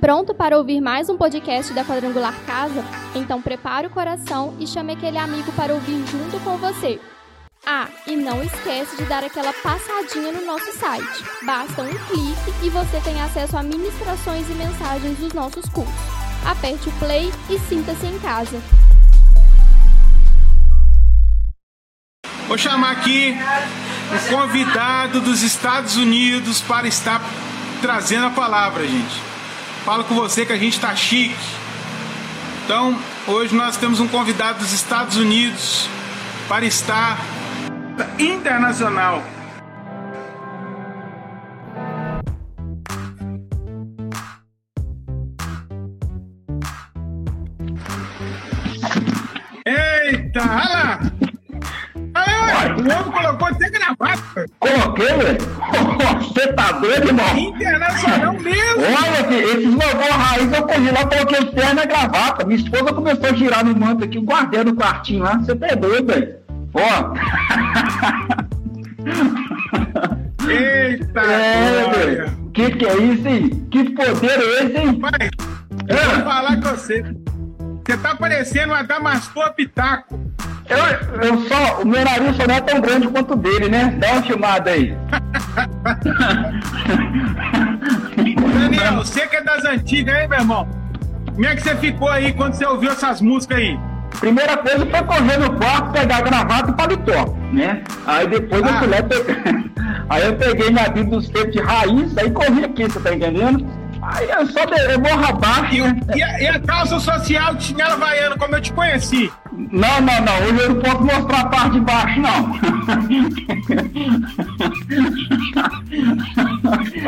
Pronto para ouvir mais um podcast da Quadrangular Casa? Então prepare o coração e chame aquele amigo para ouvir junto com você. Ah, e não esquece de dar aquela passadinha no nosso site. Basta um clique e você tem acesso a ministrações e mensagens dos nossos cursos. Aperte o play e sinta-se em casa. Vou chamar aqui o convidado dos Estados Unidos para estar trazendo a palavra, gente. Falo com você que a gente está chique. Então, hoje nós temos um convidado dos Estados Unidos para estar internacional. Eita, olha lá! O homem colocou até. Coloquei, velho? Você tá doido, irmão? Internacional mesmo. Olha, filho, esses logos raiz eu corri lá, coloquei o terno na gravata. Minha esposa começou a girar no manto aqui, eu guardei no quartinho lá. Você tá doido, velho? Ó. Eita, É, velho. Que que é isso, hein? Que poder é esse, hein? Pai, eu vou falar com você. Você tá parecendo uma Damastor Pitaco. Eu, eu só, o meu nariz só não é tão grande quanto o dele, né? Dá uma filmada aí. Daniel, você que é das antigas, hein, meu irmão? Como é que você ficou aí quando você ouviu essas músicas aí? Primeira coisa foi correr no quarto, pegar a gravata e paletó, né? Aí depois eu Ah. fui lá peguei... Aí eu peguei minha Bíblia dos tempos de raiz, aí corri aqui, você tá entendendo? Aí eu só de... eu morro abaixo, E, né? e a, e a calça social de chinelo havaiano, como eu te conheci? Não, não, não, hoje eu não posso mostrar a parte de baixo, não.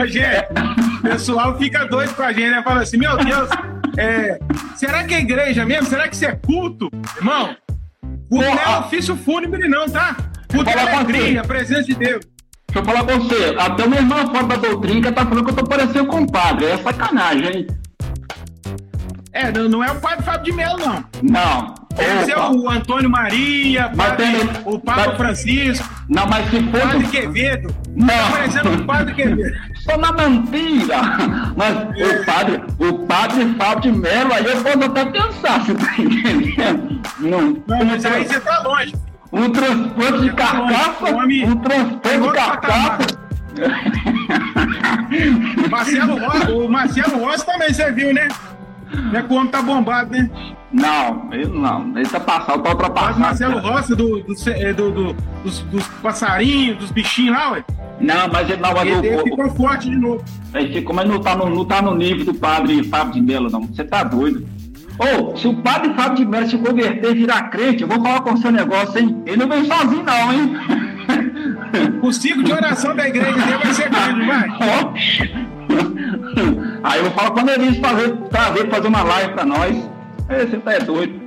Ô, gente, o pessoal fica doido com a gente, né? Fala assim, meu Deus, é, será que é igreja mesmo? Será que isso é culto? Irmão, culto não é ofício fúnebre não, tá? Culto é alegria, a presença de Deus. Deixa eu falar com você, até uma irmã fora da doutrina tá falando que eu tô parecendo com o padre, é sacanagem, hein? É, não, é o padre Fábio de Melo, não. Não. Deve ser Opa. o Antônio Maria, Mas padre- tem- o Papa mas- Francisco, Não, mas se Padre fosse... Quevedo. Não. Tá parecendo um Padre Quevedo. Só na mentira. Mas o padre, o padre Fábio de Mello, aí eu posso até pensar, você tá entendendo? Não, Não, mas aí você tá longe. um transplante de carcaça, O homem- um transplante de carcaça. Marcelo Rossi, o Marcelo Rossi também você viu, né? É o homem tá bombado, né? Não, ele não, ele tá passado, tá ultrapassado. Marcelo Rossi do, do, é, do- do- dos, dos passarinhos, dos bichinhos lá, ué. Não, mas ele não, Ele, ele ficou forte de novo. ele ficou, mas não tá, no, não tá no nível do padre Fábio de Mello, não. Você tá doido. Ô, se o padre Fábio de Mello se converter e virar crente, eu vou falar com o seu negócio, hein? Ele não vem sozinho, não, hein? O ciclo de oração da igreja dele vai ser grande, vai? Aí eu falar quando ele fazer, trazer fazer uma live pra nós. É, você tá é doido.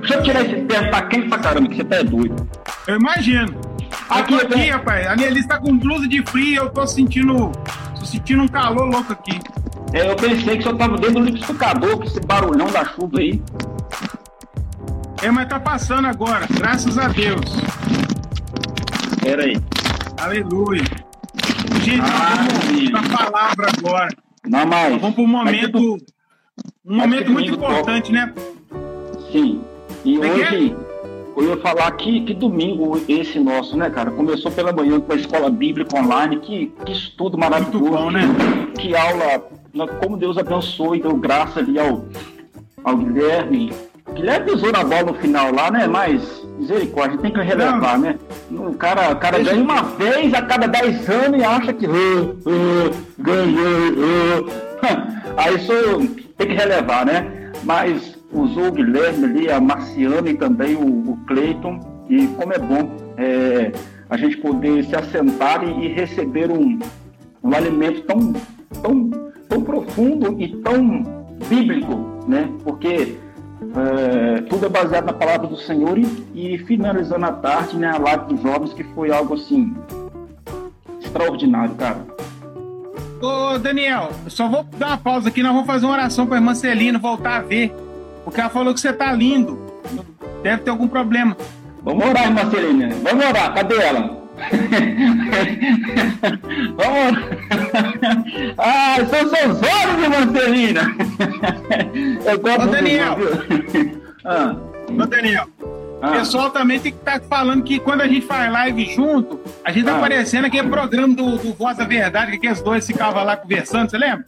Deixa eu tirar esse terno, tá quente pra caramba, que você tá é doido. Eu imagino. Aqui, eu tô aqui, rapaz. A Nelly tá com blusa de frio, eu tô sentindo. tô sentindo um calor louco aqui. É, eu pensei que só tava dentro do liquidificador, com esse barulhão da chuva aí. É, mas tá passando agora, graças a Deus. Pera aí. Aleluia. Gente, Ah, vamos pra palavra agora. Não, mas. Vamos para um momento. Um momento que muito importante, né? Sim. E Como é que hoje, eu ia falar que, que domingo esse nosso, né, cara? Começou pela manhã com a escola bíblica online, que, que estudo maravilhoso. Muito bom, né? Que aula, né, como Deus abençoou e deu graça ali ao, ao Guilherme. Guilherme pisou na bola no final lá, né? Mas, misericórdia, tem que relevar, né? O cara, o cara Deixa- ganha uma vez a cada 10 anos e acha que "Ah, ah, ganhou. ah." Aí isso tem que relevar, né? Mas usou o Guilherme ali, a Marciana e também o, o Cleiton. E como é bom é, a gente poder se assentar e, e receber um, um alimento tão, tão, tão profundo e tão bíblico, né? Porque é, tudo é baseado na palavra do Senhor e, e finalizando a tarde, né, a live dos jovens, que foi algo assim extraordinário, cara. Ô, Daniel, eu só vou dar uma pausa aqui, nós vamos fazer uma oração pra irmã Celina voltar a ver. Porque ela falou que você tá lindo. Deve ter algum problema. Vamos orar, irmã Celina. Vamos orar. Cadê ela? Vamos. Ah, são seus olhos, irmã Celina? Eu gosto Ô, Daniel. ah. Ô, Daniel. Ah. O pessoal também tem que estar tá falando que quando a gente faz live junto, a gente tá ah. aparecendo aquele programa do, do Voz da Verdade, que aqueles dois ficavam lá conversando, você lembra?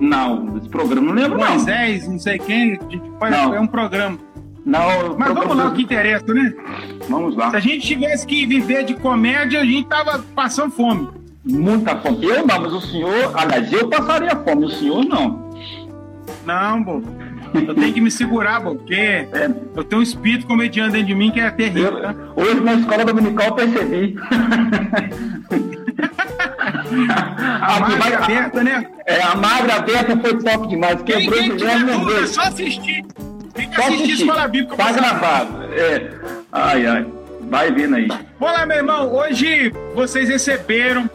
Não, esse programa não lembro, Moisés, não. Moisés, não sei quem, a gente faz, é um programa. Não, Mas vamos lá, o que interessa, né? Vamos lá. Se a gente tivesse que viver de comédia, a gente tava passando fome. Muita fome. Eu não, mas o senhor, aliás, eu passaria fome, o senhor não. Não, bom. Eu tenho que me segurar, bom, porque é. eu tenho um espírito comediante dentro de mim que é terrível. Eu, tá? Hoje na escola dominical eu percebi. a, a magra aberta, né? É, a magra aberta foi top demais. Quebrou Quem, quem tiver dúvida, é só assistir. Tem que assistir Escola Bíblica. Tá gravado. É. Ai, ai. Vai vindo aí. Olá, meu irmão. Hoje vocês receberam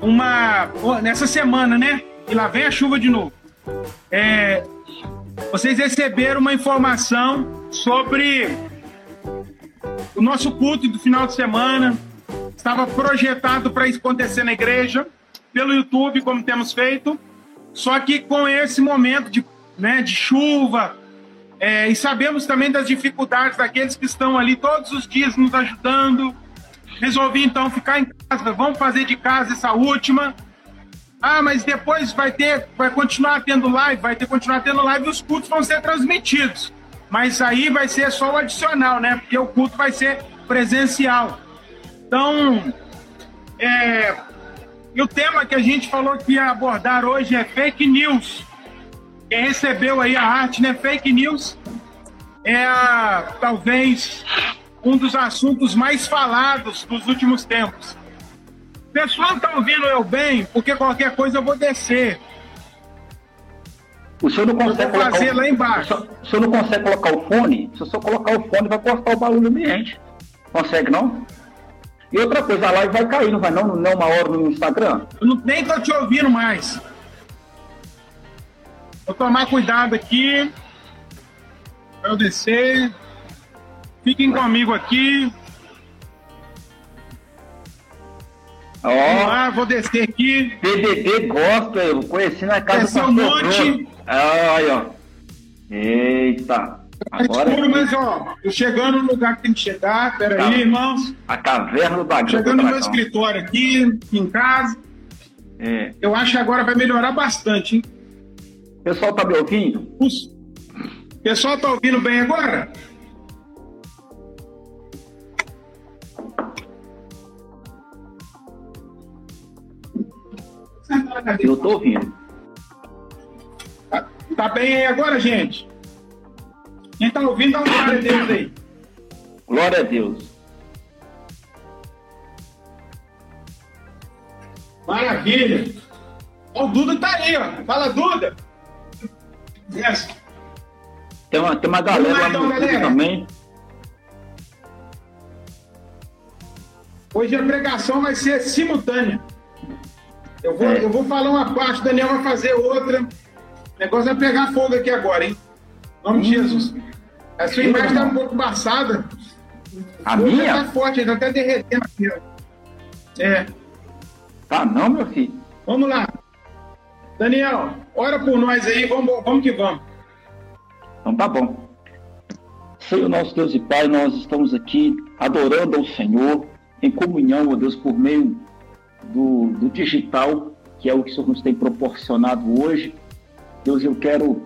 uma. Nessa semana, né? E lá vem a chuva de novo. É, vocês receberam uma informação sobre o nosso culto do final de semana. Estava projetado para acontecer na igreja, pelo YouTube, como temos feito. Só que com esse momento de, né, de chuva, é, e sabemos também das dificuldades daqueles que estão ali todos os dias nos ajudando. Resolvi então ficar em casa, vamos fazer de casa essa última. Ah, mas depois vai ter, vai continuar tendo live, vai ter continuar tendo live e os cultos vão ser transmitidos. Mas aí vai ser só o adicional, né? Porque o culto vai ser presencial. Então, é, e o tema que a gente falou que ia abordar hoje é fake news. Quem recebeu aí a arte, né? Fake news é a, talvez um dos assuntos mais falados dos últimos tempos. O pessoal tá ouvindo eu bem, porque qualquer coisa eu vou descer. O senhor não consegue eu vou fazer o... lá embaixo. O senhor, o senhor, não consegue colocar o fone? Se o senhor colocar o fone, vai cortar o barulho do ambiente. Consegue, não? E outra coisa, a live vai cair, não vai não? Não uma hora no Instagram? Eu não nem tô te ouvindo mais. Vou tomar cuidado aqui. Para eu descer. Fiquem comigo aqui. Ó, lá, vou descer aqui. PDD gosta, eu conheci na casa Descer do um monte. Ah, aí, ó. Eita. Agora escuro, mas ó, tô chegando no lugar que tem que chegar. Pera tá. aí, irmãos. A caverna do bagulho. Chegando no meu escritório aqui, aqui em casa. É. Eu acho que agora vai melhorar bastante, hein? O pessoal tá me ouvindo? O pessoal tá ouvindo bem agora? Eu tô ouvindo. Tá, tá bem aí agora, gente? Quem tá ouvindo, dá uma glória a Deus aí. Glória a Deus. Maravilha. O Duda tá aí, ó. Fala, Duda. Yes. Tem uma, tem uma galera lá, então, no galera. também. Hoje a pregação vai ser simultânea. Eu vou, é. eu vou falar uma parte, o Daniel vai fazer outra. O negócio é pegar fogo aqui agora, hein? Em nome hum. de Jesus. A sua imagem está um pouco embaçada. A minha? Está forte, está até derretendo aqui. É. Tá não, meu filho? Vamos lá. Daniel, ora por nós aí, vamos, vamos que vamos. Então tá bom. Senhor nosso Deus e Pai, nós estamos aqui adorando ao Senhor, em comunhão, ó Deus, por meio do, do digital, que é o que o Senhor nos tem proporcionado hoje. Deus, eu quero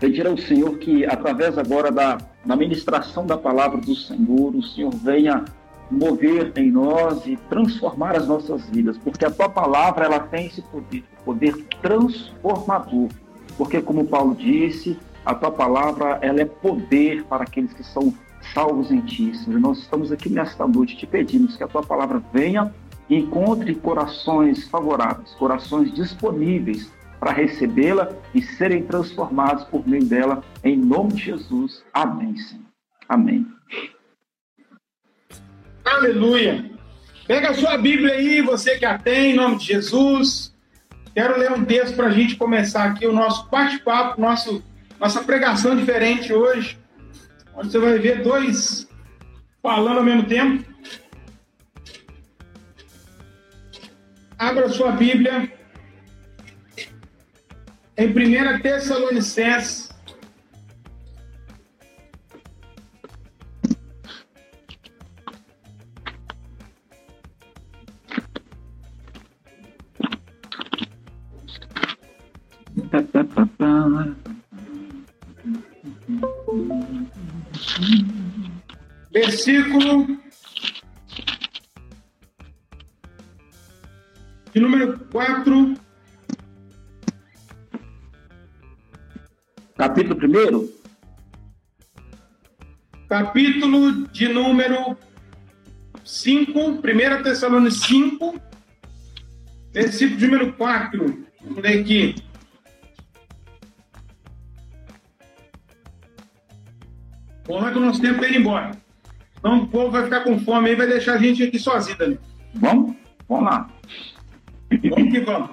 pedir ao Senhor que, através agora da, da ministração da palavra do Senhor, o Senhor venha mover em nós e transformar as nossas vidas, porque a tua palavra ela tem esse poder, poder transformador. Porque como Paulo disse, a tua palavra ela é poder para aqueles que são salvos em ti. Senhor, nós estamos aqui nesta noite te pedimos que a tua palavra venha e encontre corações favoráveis, corações disponíveis para recebê-la e serem transformados por meio dela, em nome de Jesus. Amém, Senhor. Amém. Aleluia. Pega a sua Bíblia aí, você que a tem, em nome de Jesus. Quero ler um texto para a gente começar aqui o nosso bate-papo, nosso, nossa pregação diferente hoje, onde você vai ver dois falando ao mesmo tempo. Abra sua Bíblia em 1 Tessalonicenses. Versículo de número 4 Capítulo 1? Capítulo de número 5, 1 Tessalonicenses 5, versículo de número 4. Vamos ler aqui. Porra, que o nosso tempo tá indo embora. Então o povo vai ficar com fome aí, vai deixar a gente aqui sozinho, Dani. Vamos? Vamos lá. Vamos que vamos.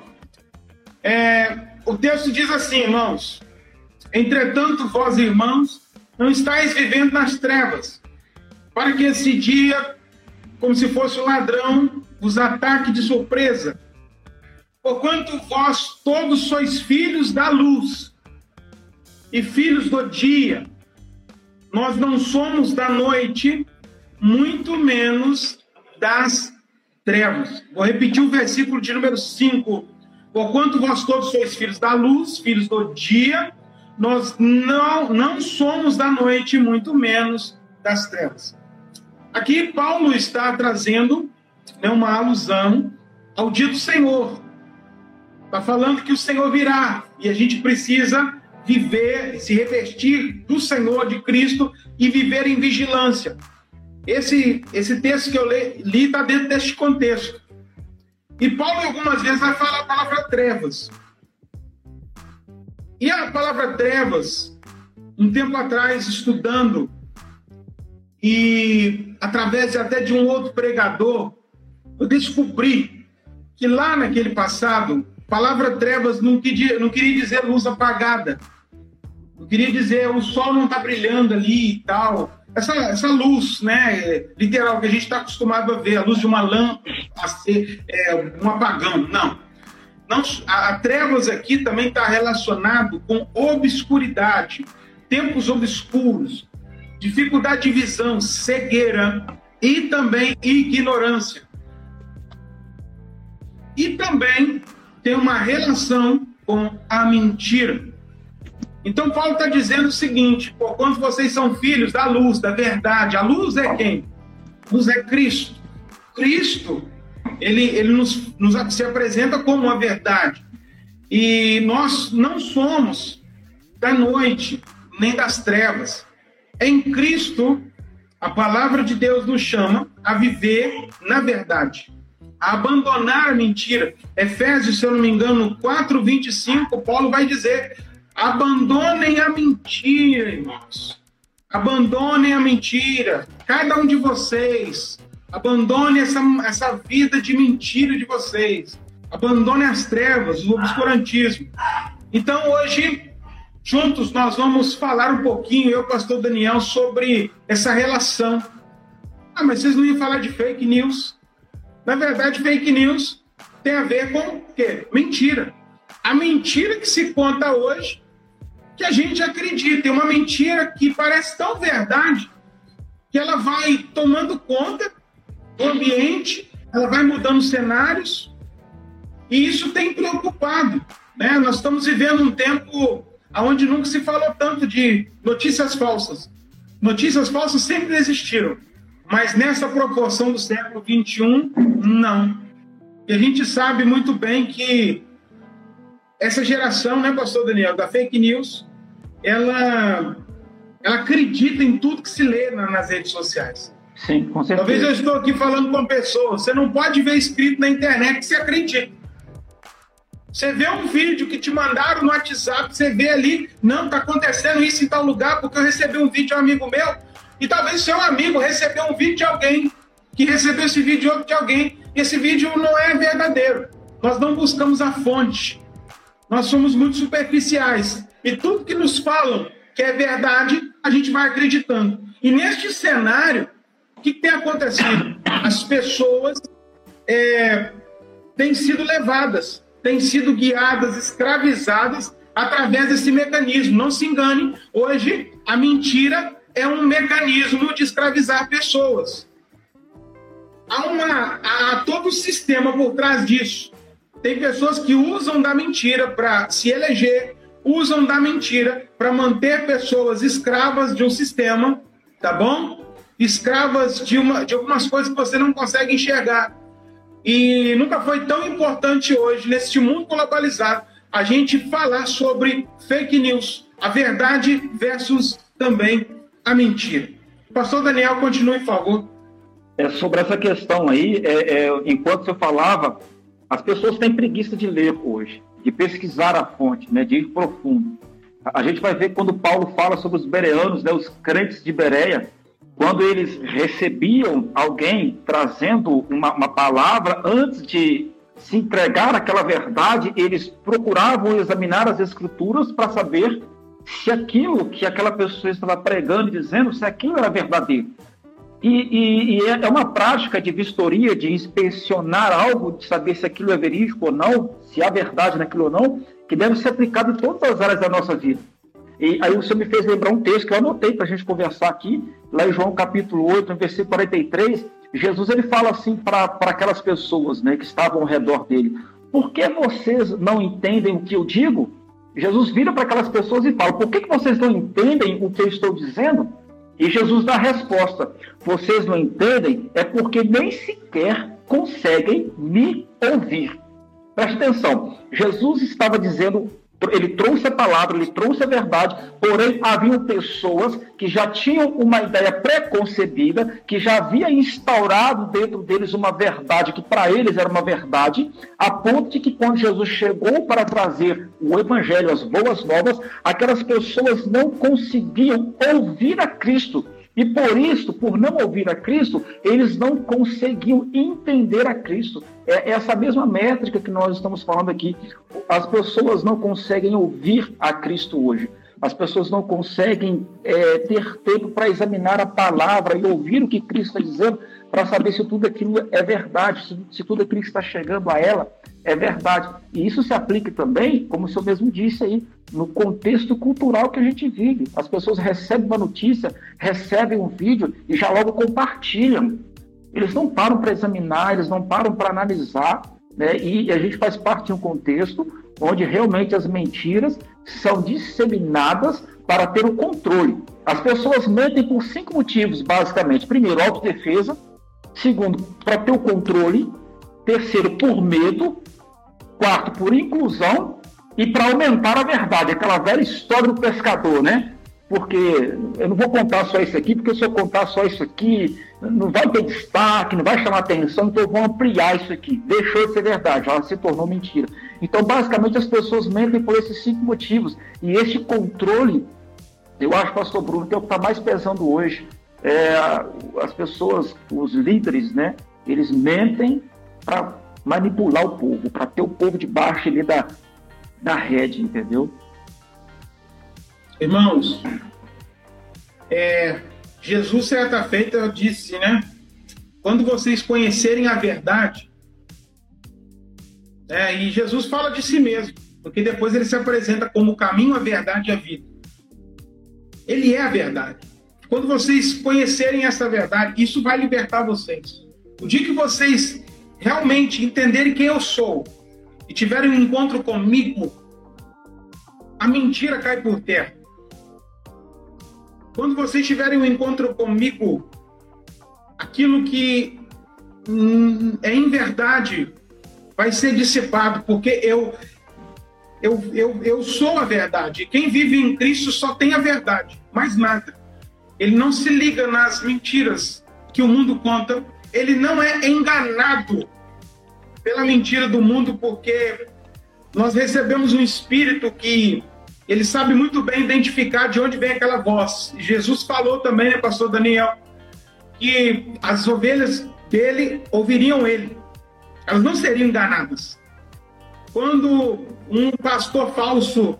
É, o texto diz assim, irmãos. Entretanto, vós, irmãos, não estáis vivendo nas trevas, para que esse dia, como se fosse um ladrão, vos ataque de surpresa. Porquanto vós todos sois filhos da luz e filhos do dia. Nós não somos da noite, muito menos das trevas. Vou repetir o versículo de número 5. Porquanto vós todos sois filhos da luz, filhos do dia, nós não, não somos da noite, muito menos das trevas. Aqui Paulo está trazendo né, uma alusão ao dia do Senhor. Está falando que o Senhor virá e a gente precisa viver, se revestir do Senhor, de Cristo e viver em vigilância. Esse, esse texto que eu li está dentro deste contexto. E Paulo algumas vezes vai falar a palavra trevas. E a palavra trevas, um tempo atrás, estudando, e através até de um outro pregador, eu descobri que lá naquele passado, palavra trevas não queria, não queria dizer luz apagada. Não queria dizer o sol não está brilhando ali e tal. Essa, essa luz, né, literal, que a gente está acostumado a ver, a luz de uma lâmpada, a ser é, um apagão. Não não, a, a trevas aqui também está relacionado com obscuridade, tempos obscuros, dificuldade de visão, cegueira e também ignorância. E também tem uma relação com a mentira. Então Paulo está dizendo o seguinte: quando vocês são filhos da luz, da verdade, a luz é quem? A luz é Cristo. Cristo ele, ele nos, nos se apresenta como a verdade. E nós não somos da noite, nem das trevas. Em Cristo, a palavra de Deus nos chama a viver na verdade, abandonar a mentira. Efésios, se eu não me engano, 4, 25, Paulo vai dizer: abandonem a mentira, irmãos. Abandonem a mentira. Cada um de vocês Abandone essa, essa vida de mentira de vocês. Abandone as trevas, o obscurantismo. Então, hoje, juntos, nós vamos falar um pouquinho, eu, pastor Daniel, sobre essa relação. Ah, mas vocês não iam falar de fake news. Na verdade, fake news tem a ver com o quê? Mentira. A mentira que se conta hoje, que a gente acredita. É uma mentira que parece tão verdade que ela vai tomando conta o ambiente, ela vai mudando cenários, e isso tem preocupado. Né? Nós estamos vivendo um tempo onde nunca se falou tanto de notícias falsas. Notícias falsas sempre existiram, mas nessa proporção do século XXI, não. E a gente sabe muito bem que essa geração, né, pastor Daniel, da fake news, ela, ela acredita em tudo que se lê nas redes sociais. Sim, com certeza. Talvez eu estou aqui falando com pessoas. Você não pode ver escrito na internet que você acredita. Você vê um vídeo que te mandaram no WhatsApp, você vê ali, não, está acontecendo isso em tal lugar, porque eu recebi um vídeo de um amigo meu, e talvez seu amigo recebeu um vídeo de alguém, que recebeu esse vídeo de alguém, esse vídeo não é verdadeiro. Nós não buscamos a fonte. Nós somos muito superficiais. E tudo que nos falam que é verdade, a gente vai acreditando. E neste cenário, o que tem acontecido? As pessoas é, têm sido levadas, têm sido guiadas, escravizadas através desse mecanismo. Não se engane, hoje a mentira é um mecanismo de escravizar pessoas. Há, uma, há todo o sistema por trás disso. Tem pessoas que usam da mentira para se eleger, usam da mentira para manter pessoas escravas de um sistema, tá bom? Escravas de, uma, de algumas coisas que você não consegue enxergar. E nunca foi tão importante hoje, neste mundo globalizado, a gente falar sobre fake news, a verdade versus também a mentira. Pastor Daniel, continue, por favor. É, sobre essa questão aí, é, é, enquanto você falava, as pessoas têm preguiça de ler hoje, de pesquisar a fonte, né, de ir profundo. A gente vai ver quando Paulo fala sobre os bereanos, né, os crentes de Bereia, quando eles recebiam alguém trazendo uma, uma palavra, antes de se entregar aquela verdade, eles procuravam examinar as escrituras para saber se aquilo que aquela pessoa estava pregando e dizendo, se aquilo era verdadeiro. E, e, e, é, é uma prática de vistoria, de inspecionar algo, de saber se aquilo é verídico ou não, se há verdade naquilo ou não, que deve ser aplicado em todas as áreas da nossa vida. E aí o senhor me fez lembrar um texto que eu anotei para a gente conversar aqui, lá em João capítulo 8, no versículo 43, Jesus ele fala assim para aquelas pessoas né, que estavam ao redor dele: Por que vocês não entendem o que eu digo? Jesus vira para aquelas pessoas e fala: Por que, que vocês não entendem o que eu estou dizendo? E Jesus dá a resposta: Vocês não entendem é porque nem sequer conseguem me ouvir. Preste atenção, Jesus estava dizendo ele trouxe a palavra, ele trouxe a verdade, porém haviam pessoas que já tinham uma ideia preconcebida, que já havia instaurado dentro deles uma verdade que para eles era uma verdade, a ponto de que quando Jesus chegou para trazer o evangelho, as boas novas, aquelas pessoas não conseguiam ouvir a Cristo e por isso, por não ouvir a Cristo, eles não conseguiam entender a Cristo. É essa mesma métrica que nós estamos falando aqui. As pessoas não conseguem ouvir a Cristo hoje. As pessoas não conseguem é, ter tempo para examinar a palavra e ouvir o que Cristo está dizendo, para saber se tudo aquilo é verdade, se, se tudo aquilo está chegando a ela é verdade. E isso se aplica também, como o senhor mesmo disse aí, no contexto cultural que a gente vive. As pessoas recebem uma notícia, recebem um vídeo e já logo compartilham. Eles não param para examinar, eles não param para analisar, né? E a gente faz parte de um contexto onde realmente as mentiras são disseminadas para ter o controle. As pessoas mentem por cinco motivos, basicamente. Primeiro, autodefesa. Segundo, para ter o controle. Terceiro, por medo. Quarto, por inclusão e para aumentar a verdade, aquela velha história do pescador, né? Porque eu não vou contar só isso aqui, porque se eu contar só isso aqui, não vai ter destaque, não vai chamar atenção, então eu vou ampliar isso aqui. Deixou de ser verdade, ela se tornou mentira. Então, basicamente, as pessoas mentem por esses cinco motivos. E este controle, eu acho, pastor Bruno, que é o que está mais pesando hoje. É, as pessoas, os líderes, né? Eles mentem para manipular o povo, para ter o povo debaixo ali da, da rede, entendeu? Irmãos, é, Jesus, certa feita, disse, né? Quando vocês conhecerem a verdade, é, e Jesus fala de si mesmo, porque depois ele se apresenta como o caminho, a verdade e a vida. Ele é a verdade. Quando vocês conhecerem essa verdade, isso vai libertar vocês. O dia que vocês realmente entenderem quem eu sou e tiverem um encontro comigo, a mentira cai por terra. Quando vocês tiverem um encontro comigo, aquilo que hum, é em verdade vai ser dissipado, porque eu, eu, eu, eu sou a verdade. Quem vive em Cristo só tem a verdade, mais nada. Ele não se liga nas mentiras que o mundo conta ele não é enganado pela mentira do mundo, porque nós recebemos um espírito que ele sabe muito bem identificar de onde vem aquela voz. Jesus falou também, né, pastor Daniel, que as ovelhas dele ouviriam ele. Elas não seriam enganadas. Quando um pastor falso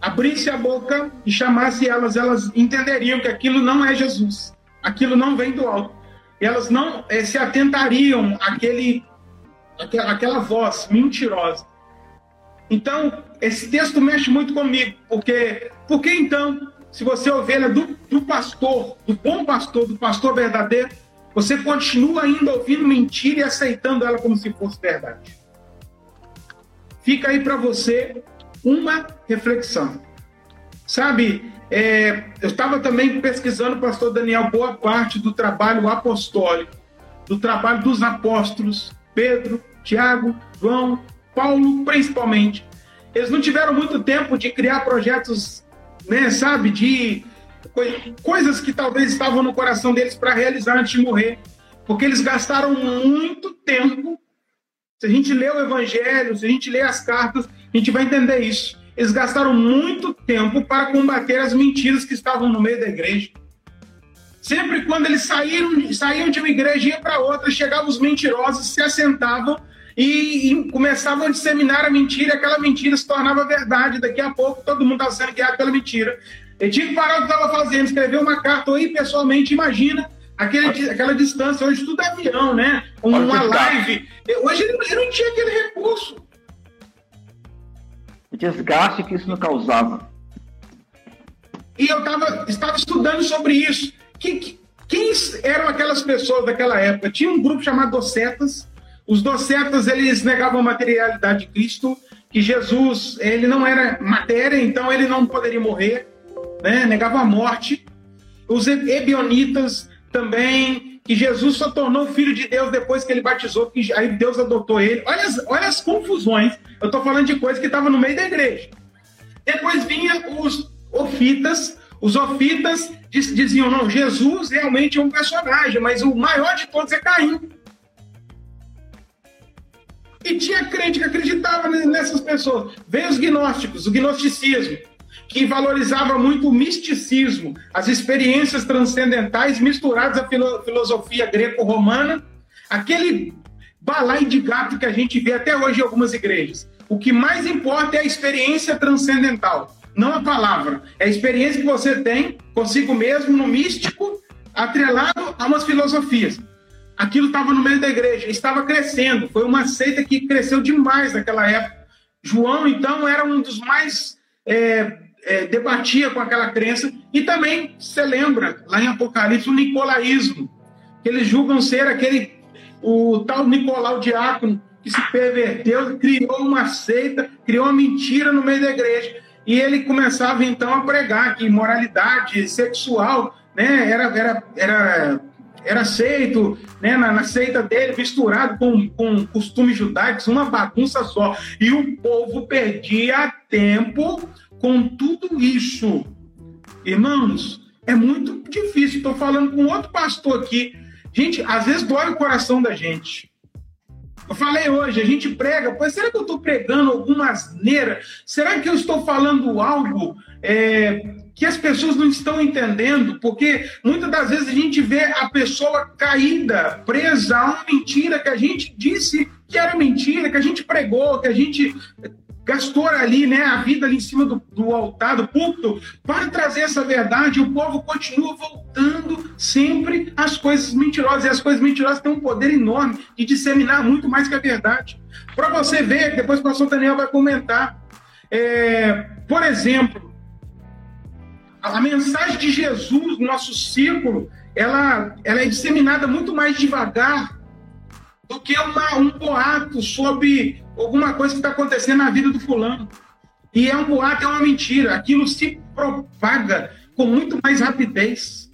abrisse a boca e chamasse elas, elas entenderiam que aquilo não é Jesus. Aquilo não vem do alto elas não é, se atentariam àquele, àquela, àquela voz mentirosa. Então, esse texto mexe muito comigo, porque, porque então, se você é ovelha do, do pastor, do bom pastor, do pastor verdadeiro, você continua ainda ouvindo mentira e aceitando ela como se fosse verdade. Fica aí para você uma reflexão. Sabe, é, eu estava também pesquisando, pastor Daniel, boa parte do trabalho apostólico, do trabalho dos apóstolos, Pedro, Tiago, João, Paulo, principalmente. Eles não tiveram muito tempo de criar projetos, né, sabe, de coisas que talvez estavam no coração deles para realizar antes de morrer, porque eles gastaram muito tempo. Se a gente lê o Evangelho, se a gente lê as cartas, a gente vai entender isso. Eles gastaram muito tempo para combater as mentiras que estavam no meio da igreja. Sempre quando eles saíram, saíam de uma igreja e iam para outra, chegavam os mentirosos, se assentavam e, e, começavam a disseminar a mentira, aquela mentira se tornava verdade. Daqui a pouco todo mundo estava sendo guiado pela mentira. E tinha que parar o que estava fazendo, escrever uma carta ou ir pessoalmente, imagina aquele, aquela distância. Hoje tudo é avião, né? Uma live. Hoje ele não tinha aquele recurso. O desgaste que isso não causava. E eu tava, estava estudando sobre isso. Que, que, quem eram aquelas pessoas daquela época? Tinha um grupo chamado Docetas, os docetas, eles negavam a materialidade de Cristo, que Jesus, ele não era matéria, então ele não poderia morrer, né? Negava a morte. Os ebionitas também, que Jesus só tornou filho de Deus depois que ele batizou, que aí Deus adotou ele. Olha as, olha as confusões. Eu estou falando de coisa que estava no meio da igreja. Depois vinha os ofitas. Os ofitas diziam, não, Jesus realmente é um personagem, mas o maior de todos é Caim. E tinha crente que acreditava nessas pessoas. Veio os gnósticos, o gnosticismo, que valorizava muito o misticismo, as experiências transcendentais misturadas à filosofia greco-romana, aquele balai de gato que a gente vê até hoje em algumas igrejas. O que mais importa é a experiência transcendental, não a palavra. É a experiência que você tem consigo mesmo no místico, atrelado a umas filosofias aquilo estava no meio da igreja, estava crescendo. Foi uma seita que cresceu demais naquela época. João, então, era um dos mais. É, é, debatia com aquela crença. E também, você lembra, lá em Apocalipse, o nicolaísmo, que eles julgam ser aquele. o tal Nicolau Diácono, que se perverteu, criou uma seita, criou uma mentira no meio da igreja. E ele começava então a pregar que moralidade sexual né, era, era, era era aceito né, na, na, seita dele, misturado com, com costumes judaicos, uma bagunça só. E o povo perdia tempo com tudo isso. Irmãos, é muito difícil. Estou falando com outro pastor aqui. Gente, às vezes dói o coração da gente. Eu falei hoje, a gente prega, pois será que eu estou pregando alguma asneira? Será que eu estou falando algo é, que as pessoas não estão entendendo, porque muitas das vezes a gente vê a pessoa caída, presa a uma mentira que a gente disse que era mentira, que a gente pregou, que a gente gastou ali, né, a vida ali em cima do, do altar, do púlpito, para trazer essa verdade, o povo continua voltando sempre às coisas mentirosas, e as coisas mentirosas têm um poder enorme de disseminar muito mais que a verdade. Para você ver, depois o pastor Daniel vai comentar, é, por exemplo, a mensagem de Jesus no nosso círculo, ela, ela é disseminada muito mais devagar do que uma, um boato sobre alguma coisa que está acontecendo na vida do fulano. E é um boato, é uma mentira. Aquilo se propaga com muito mais rapidez.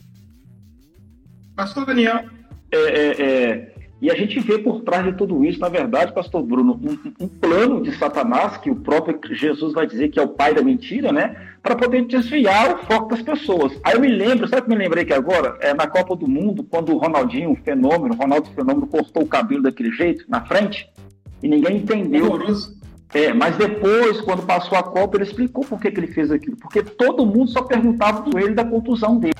Pastor Daniel. É, é, é, e a gente vê por trás de tudo isso, na verdade, pastor Bruno, um, um, plano de Satanás, que o próprio Jesus vai dizer que é o pai da mentira, né? Para poder desviar o foco das pessoas. Aí eu me lembro, sabe que me lembrei que agora? É na Copa do Mundo, quando o Ronaldinho, o fenômeno, o Ronaldo Fenômeno cortou o cabelo daquele jeito, na frente, e ninguém entendeu. É, mas depois, quando passou a Copa, ele explicou por que, que ele fez aquilo. Porque todo mundo só perguntava por ele da contusão dele.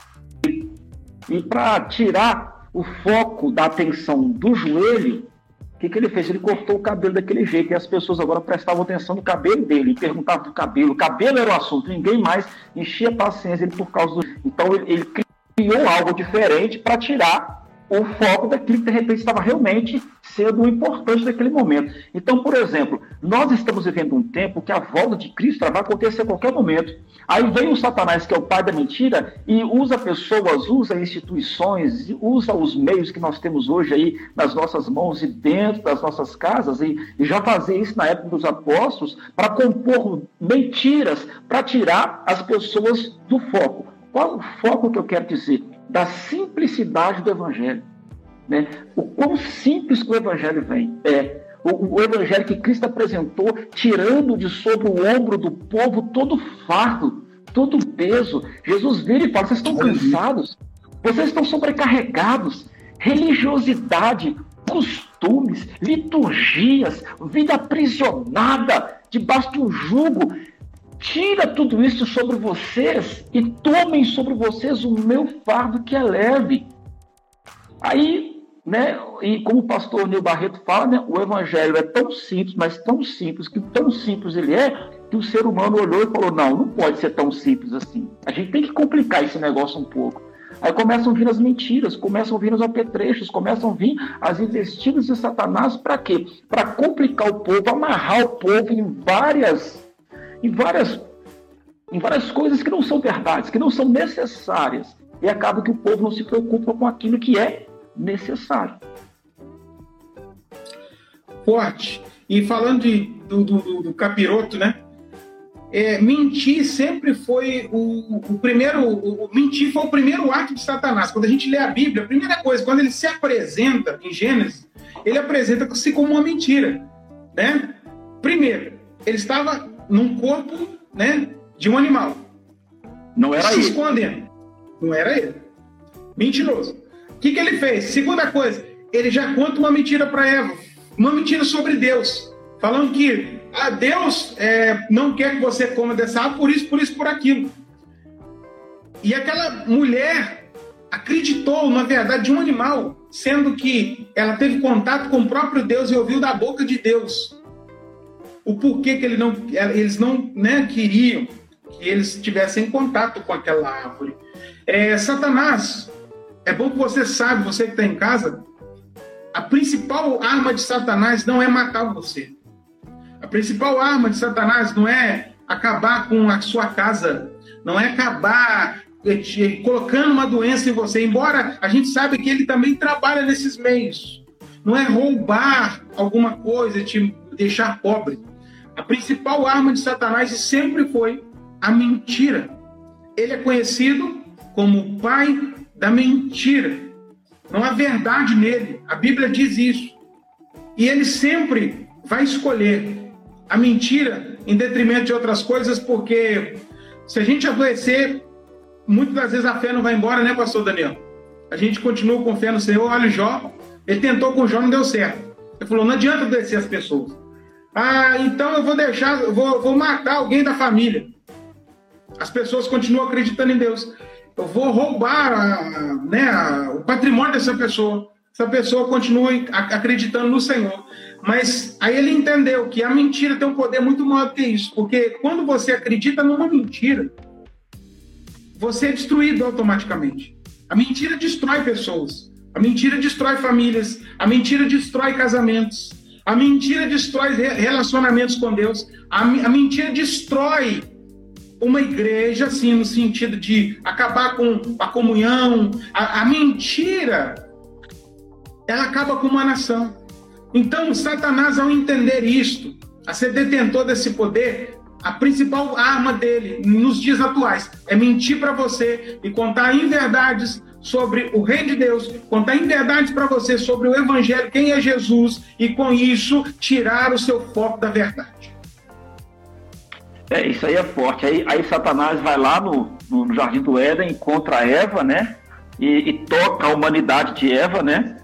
E para tirar o foco da atenção do joelho, o que, que ele fez? Ele cortou o cabelo daquele jeito e as pessoas agora prestavam atenção no cabelo dele e perguntavam do cabelo. O cabelo era o assunto, ninguém mais enchia paciência ele por causa do. Então ele, ele criou algo diferente para tirar o foco daquilo que de repente estava realmente sendo importante naquele momento. Então, por exemplo, Nós estamos vivendo um tempo que a volta de Cristo vai acontecer a qualquer momento. Aí vem o Satanás, que é o pai da mentira, e usa pessoas, usa instituições, usa os meios que nós temos hoje aí nas nossas mãos e dentro das nossas casas, e, e já fazia isso na época dos apóstolos, para compor mentiras, para tirar as pessoas do foco. Qual o foco que eu quero dizer? Da simplicidade do Evangelho. Né? O quão simples que o Evangelho vem é o, o, evangelho que Cristo apresentou, tirando de sobre o ombro do povo todo o fardo, todo o peso. Jesus vira e fala: vocês estão cansados, vocês estão sobrecarregados. Religiosidade, costumes, liturgias, vida aprisionada debaixo de um jugo. Tira tudo isso sobre vocês e tomem sobre vocês o meu fardo que é leve. Aí né? E como o pastor Nil Barreto fala, né? o evangelho é tão simples, mas tão simples, que tão simples ele é, que o ser humano olhou e falou: não, não pode ser tão simples assim. A gente tem que complicar esse negócio um pouco. Aí começam a vir as mentiras, começam a vir os apetrechos, começam a vir as investidas de Satanás para quê? Para complicar o povo, amarrar o povo em várias, em várias, em várias coisas que não são verdades, que não são necessárias. E acaba que o povo não se preocupa com aquilo que é necessário. Forte. E falando de, do, do, do capiroto, né? É, mentir sempre foi o, o primeiro. O, o, mentir foi o primeiro ato de Satanás. Quando a gente lê a Bíblia, a primeira coisa, quando ele se apresenta em Gênesis, ele apresenta-se como uma mentira. Né? Primeiro, ele estava num corpo né, de um animal. Não era se ele. Se escondendo. Não era ele. Mentiroso. O que, que ele fez? Segunda coisa, ele já conta uma mentira para Eva, uma mentira sobre Deus, falando que ah, Deus é, não quer que você coma dessa árvore, por isso, por isso, por aquilo. E aquela mulher acreditou na verdade de um animal, sendo que ela teve contato com o próprio Deus e ouviu da boca de Deus o porquê que ele não, eles não né, queriam que eles tivessem contato com aquela árvore. É, Satanás é bom que você sabe, você que está em casa, a principal arma de Satanás não é matar você. A principal arma de Satanás não é acabar com a sua casa, não é acabar eh, colocando uma doença em você, embora a gente saiba que ele também trabalha nesses meios. Não é roubar alguma coisa, te deixar pobre. A principal arma de Satanás sempre foi a mentira. Ele é conhecido como o pai da mentira. Não há verdade nele. A Bíblia diz isso. E ele sempre vai escolher a mentira em detrimento de outras coisas, porque se a gente adoecer, muitas das vezes a fé não vai embora, né, pastor Daniel? A gente continua com fé no Senhor. Olha o Jó, ele tentou com o Jó, não deu certo. Ele falou: não adianta adoecer as pessoas. Ah, então eu vou deixar, vou, vou matar alguém da família. As pessoas continuam acreditando em Deus eu vou roubar a, né, a, o patrimônio dessa pessoa. Essa pessoa continua acreditando no Senhor. Mas aí ele entendeu que a mentira tem um poder muito maior do que isso. Porque quando você acredita numa mentira, você é destruído automaticamente. A mentira destrói pessoas. A mentira destrói famílias. A mentira destrói casamentos. A mentira destrói relacionamentos com Deus. A, a mentira destrói uma igreja, assim, no sentido de acabar com a comunhão, a, a mentira, ela acaba com uma nação. Então, Satanás, ao entender isto, a ser detentor desse poder, a principal arma dele nos dias atuais é mentir para você e contar inverdades sobre o reino de Deus, contar inverdades para você sobre o evangelho, quem é Jesus, e com isso tirar o seu foco da verdade. É, isso aí é forte. Aí, aí Satanás vai lá no, no Jardim do Éden, encontra Eva, né? E, e, toca a humanidade de Eva, né?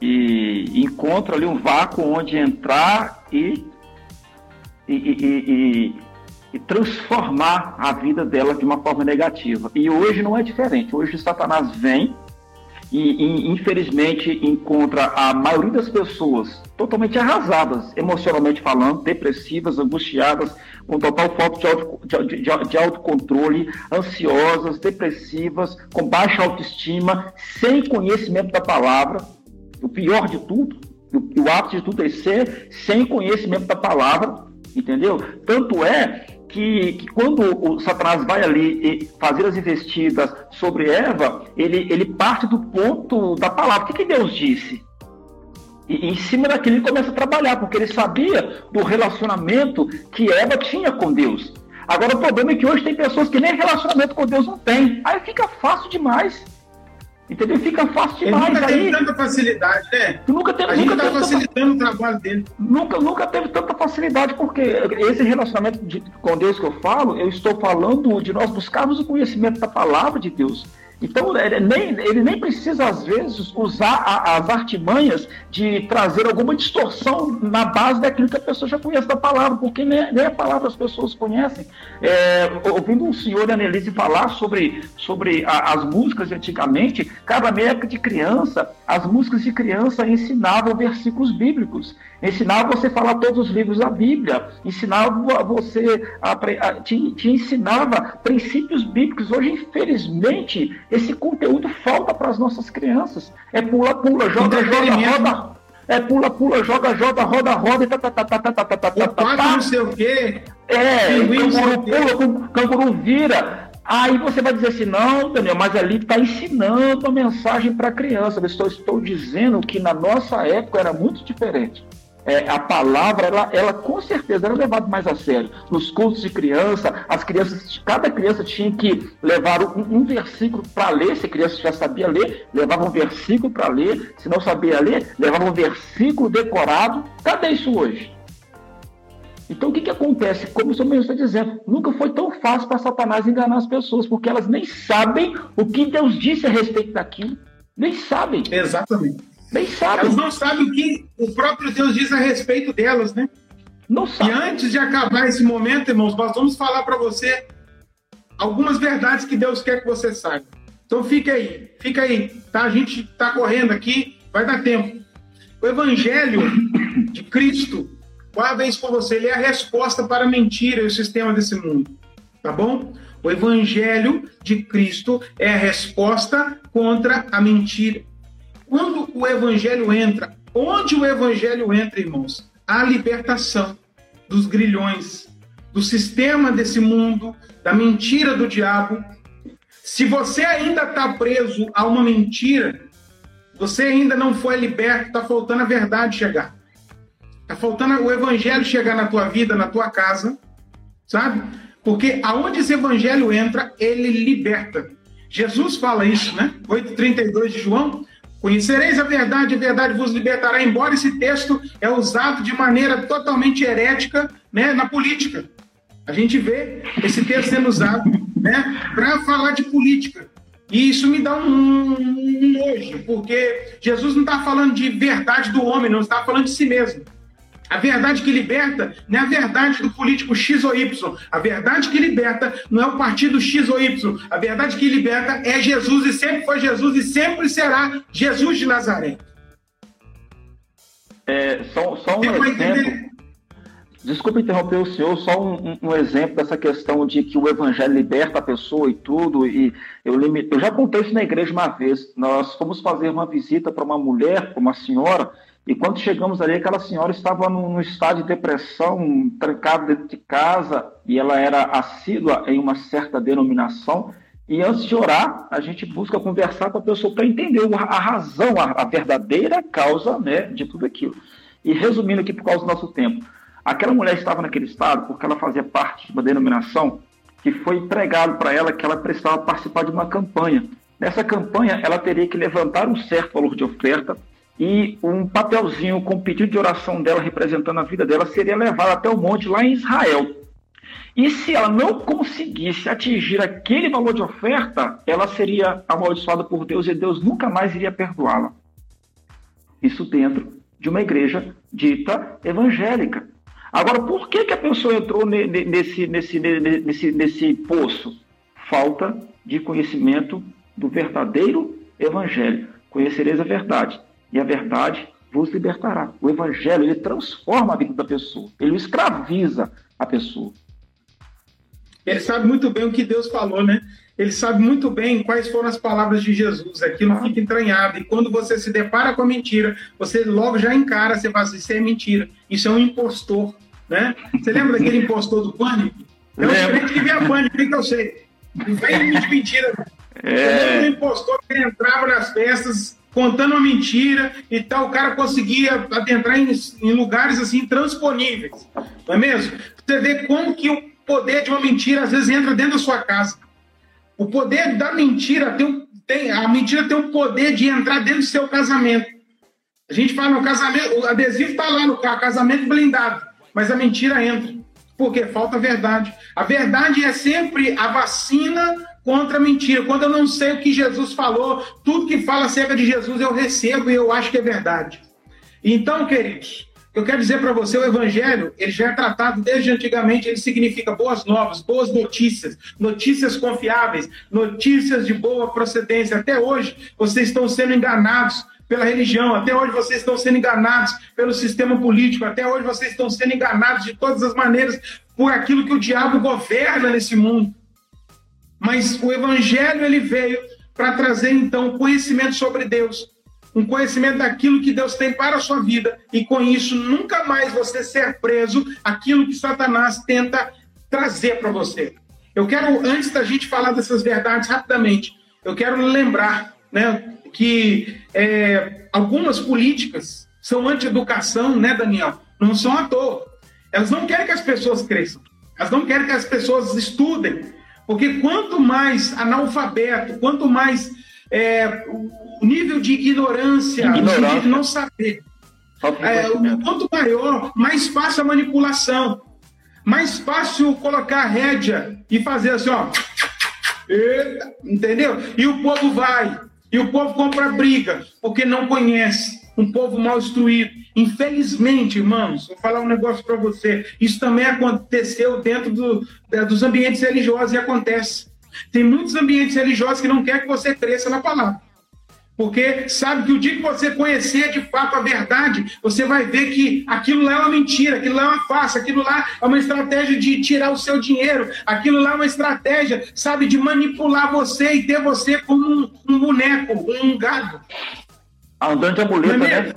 E encontra ali um vácuo onde entrar e, e, e, transformar a vida dela de uma forma negativa. E hoje não é diferente. Hoje Satanás vem e, e, infelizmente encontra a maioria das pessoas totalmente arrasadas, emocionalmente falando, depressivas, angustiadas, com total falta de, auto, de, de, de autocontrole, ansiosas, depressivas, com baixa autoestima, sem conhecimento da palavra. O pior de tudo, E o ápice de tudo é ser sem conhecimento da palavra, entendeu? Tanto é que, que, quando o Satanás vai ali fazer as investidas sobre Eva, ele, ele parte do ponto da palavra. O que, que Deus disse? E em cima daquilo ele começa a trabalhar, porque ele sabia do relacionamento que Eva tinha com Deus. Agora o problema é que hoje tem pessoas que nem relacionamento com Deus não tem. Aí fica fácil demais. Entendeu? Fica fácil demais. Ele nunca aí, teve tanta facilidade, né? Nunca teve, a gente está facilitando tanta, o trabalho dele. Nunca, nunca teve tanta facilidade, porque esse relacionamento de, com Deus que eu falo, eu estou falando de nós buscarmos o conhecimento da palavra de Deus. Então, ele nem, ele nem precisa, às vezes, usar a, as artimanhas de trazer alguma distorção na base daquilo que a pessoa já conhece da palavra, porque nem, nem a palavra as pessoas conhecem. É, ouvindo um senhor Annelise falar sobre, sobre a, as músicas de antigamente, cada minha época de criança, as músicas de criança ensinavam versículos bíblicos, ensinavam você a falar todos os livros da Bíblia, ensinavam você, a, a, te, te ensinava princípios bíblicos. Hoje, infelizmente, esse conteúdo falta para as nossas crianças. É pula, pula, joga, joga, roda. É pula, pula, joga, joga, roda, roda e tá, tá, tá, tá, tá, tá, tá, tá, tá, tá, não sei o quê. É, canguru pula, canguru vira. Aí você vai dizer assim, não, Daniel, mas ali está ensinando a mensagem para a criança. Eu estou, estou dizendo que na nossa época era muito diferente é, a palavra, ela, ela com certeza era levada mais a sério. Nos cultos de criança, as crianças, cada criança tinha que levar um, um versículo para ler, se a criança já sabia ler, levava um versículo para ler, se não sabia ler, levava um versículo decorado. Cadê isso hoje? Então o que, que acontece? Como o senhor mesmo está dizendo, nunca foi tão fácil para Satanás enganar as pessoas, porque elas nem sabem o que Deus disse a respeito daquilo. Nem sabem. Exatamente. Nem sabem. Elas não sabem o que o próprio Deus diz a respeito delas, né? Não sabem. E antes de acabar esse momento, irmãos, nós vamos falar para você algumas verdades que Deus quer que você saiba. Então fica aí, fica aí, tá? A gente está correndo aqui, vai dar tempo. O Evangelho de Cristo, guarda isso com você, ele é a resposta para a mentira e o sistema desse mundo, tá bom? O Evangelho de Cristo é a resposta contra a mentira. Quando o evangelho entra, onde o evangelho entra, irmãos? A libertação dos grilhões, do sistema desse mundo, da mentira do diabo. Se você ainda está preso a uma mentira, você ainda não foi liberto, está faltando a verdade chegar. Está faltando o evangelho chegar na tua vida, na tua casa, sabe? Porque aonde esse evangelho entra, ele liberta. Jesus fala isso, né? 8,32 de João. Conhecereis a verdade, a verdade vos libertará, embora esse texto é usado de maneira totalmente herética né, na política. A gente vê esse texto sendo usado né, para falar de política. E isso me dá um, um nojo, porque Jesus não está falando de verdade do homem, não está falando de si mesmo. A verdade que liberta não é a verdade do político X ou Y. A verdade que liberta não é o partido X ou Y. A verdade que liberta é Jesus e sempre foi Jesus e sempre será Jesus de Nazaré. É, só, só um exemplo. Desculpe interromper o senhor, só um, um, exemplo dessa questão de que o evangelho liberta a pessoa e tudo. E eu, eu já contei isso na igreja uma vez. Nós fomos fazer uma visita para uma mulher, para uma senhora, e quando chegamos ali, aquela senhora estava num, estado de depressão, trancada dentro de casa, e ela era assídua em uma certa denominação. E antes de orar, a gente busca conversar com a pessoa para entender a razão, a, a, verdadeira causa né, de tudo aquilo. E resumindo aqui por causa do nosso tempo, aquela mulher estava naquele estado porque ela fazia parte de uma denominação que foi entregado para ela que ela precisava participar de uma campanha. Nessa campanha, ela teria que levantar um certo valor de oferta e um papelzinho com pedido de oração dela representando a vida dela seria levado até o monte lá em Israel. E se ela não conseguisse atingir aquele valor de oferta, ela seria amaldiçoada por Deus e Deus nunca mais iria perdoá-la. Isso dentro de uma igreja dita evangélica. Agora, por que, que a pessoa entrou nesse, nesse, nesse, nesse poço? Falta de conhecimento do verdadeiro evangelho. Conhecereis a verdade e a verdade vos libertará. O evangelho, ele transforma a vida da pessoa, ele escraviza a pessoa. Ele sabe muito bem o que Deus falou, né? ele sabe muito bem quais foram as palavras de Jesus. Aquilo ah. fica entranhado. E quando você se depara com a mentira, você logo já encara, você fala assim, isso é mentira. Isso é um impostor. Né? Você lembra daquele impostor do pânico? É um crente que via pânico, que eu sei. Vem de mentira. É. Um impostor que entrava nas festas contando uma mentira e tal, o cara conseguia adentrar em, em lugares assim intransponíveis. Não é mesmo? Você vê como que o poder de uma mentira às vezes entra dentro da sua casa. O poder da mentira tem, tem a mentira tem o poder de entrar dentro do seu casamento. A gente fala no casamento, o adesivo está lá no carro, casamento blindado, mas a mentira entra. Porque falta verdade. A verdade é sempre a vacina contra a mentira. Quando eu não sei o que Jesus falou, tudo que fala acerca de Jesus eu recebo e eu acho que é verdade. Então, queridos, eu quero dizer para você, o evangelho, ele já é tratado desde antigamente, ele significa boas novas, boas notícias, notícias confiáveis, notícias de boa procedência. Até hoje, vocês estão sendo enganados pela religião, até hoje vocês estão sendo enganados pelo sistema político, até hoje vocês estão sendo enganados de todas as maneiras por aquilo que o diabo governa nesse mundo. Mas o evangelho ele veio para trazer então conhecimento sobre Deus, um conhecimento daquilo que Deus tem para a sua vida, e com isso nunca mais você ser preso aquilo que Satanás tenta trazer para você. Eu quero, antes da gente falar dessas verdades rapidamente, eu quero lembrar né, que é, algumas políticas são anti-educação, né, Daniel? Não são à toa. Elas não querem que as pessoas cresçam, elas não querem que as pessoas estudem, porque quanto mais analfabeto, quanto mais é, o nível de ignorância, ignorância. de não saber. É, quanto maior, mais fácil a manipulação. Mais fácil colocar a rédea e fazer assim, ó. Eita, entendeu? E o povo vai. E o povo compra briga, porque não conhece. Um povo mal instruído. Infelizmente, irmãos, vou falar um negócio para você. Isso também aconteceu dentro do, dos ambientes religiosos e acontece. Tem muitos ambientes religiosos que não querem que você cresça na palavra. Porque sabe que o dia que você conhecer de fato a verdade, você vai ver que aquilo lá é uma mentira, aquilo lá é uma farsa, aquilo lá é uma estratégia de tirar o seu dinheiro, aquilo lá é uma estratégia, sabe, de manipular você e ter você como um, um boneco, um gado. Andando de muleta, é né?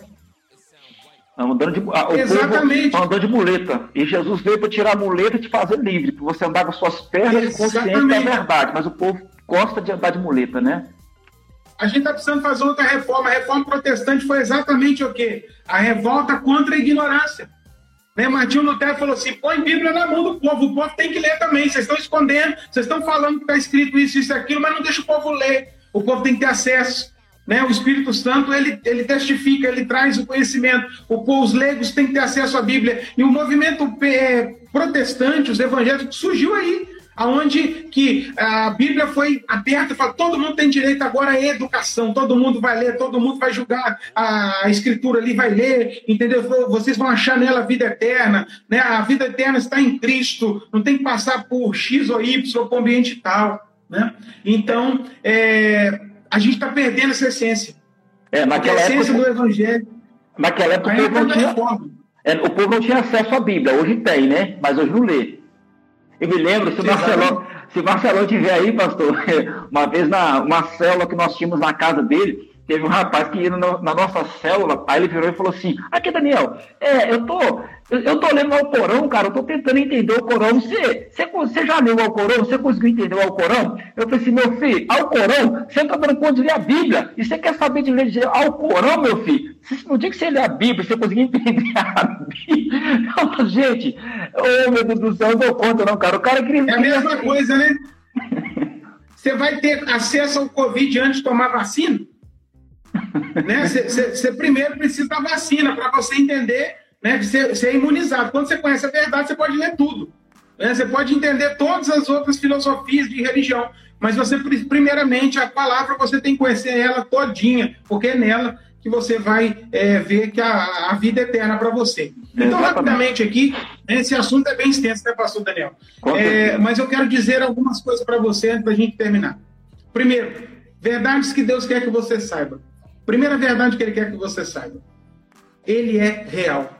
Andando de, ah, Exatamente. Povo andando de muleta. E Jesus veio para tirar a muleta e te fazer livre, para você andar com suas pernas consciente da verdade. Mas o povo gosta de andar de muleta, né? A gente está precisando fazer outra reforma. A reforma protestante foi exatamente o quê? A revolta contra a ignorância. Né? Martinho Lutero falou assim: põe Bíblia na mão do povo, o povo tem que ler também. Vocês estão escondendo, vocês estão falando que está escrito isso, isso aquilo, mas não deixa o povo ler. O povo tem que ter acesso. Né? O Espírito Santo ele, ele testifica, ele traz o conhecimento. O, os leigos têm que ter acesso à Bíblia. E o movimento é, protestante, os evangélicos, surgiu aí aonde que a Bíblia foi aberta, fala, todo mundo tem direito agora à educação, todo mundo vai ler, todo mundo vai julgar a escritura ali, vai ler, entendeu? Vocês vão achar nela a vida eterna, né? A vida eterna está em Cristo, não tem que passar por X ou Y, ou por ambiente tal, né? Então, é, a gente está perdendo essa essência. É, naquela a essência época, do Evangelho. Naquela época, o povo, não tinha, é, o povo não tinha acesso à Bíblia, hoje tem, né? Mas hoje não lê. Eu me lembro, se o Marcelão, se o Marcelão tiver aí, pastor, uma vez na uma célula que nós tínhamos na casa dele, teve um rapaz que ia no, na nossa célula, aí ele virou e falou assim, aqui Daniel, é, eu tô, eu, eu tô lendo o Alcorão, cara, eu tô tentando entender o Alcorão, você, você, você já leu o Alcorão, você conseguiu entender o Alcorão? Eu falei assim, meu filho, Alcorão, você não tá dando conta de ler a Bíblia, e você quer saber de ler Alcorão, meu filho? No dia que você lê a Bíblia, você conseguir entender a Bíblia, gente, oh meu Deus do céu, não dou conta não, cara, o cara queria... É a mesma coisa, né? Você vai ter acesso ao Covid antes de tomar vacina? Né? Você primeiro precisa da vacina para você entender né, que você é imunizado. Quando você conhece a verdade, você pode ler tudo. Né? Você pode entender todas as outras filosofias de religião, mas você, primeiramente, a palavra você tem que conhecer ela todinha, porque é nela que você vai é, ver que a, a vida é eterna para você. Então, rapidamente aqui, esse assunto é bem extenso, né, pastor Daniel? É, mas eu quero dizer algumas coisas para você antes da gente terminar. Primeiro, verdades que Deus quer que você saiba. Primeira verdade que ele quer que você saiba: ele é real.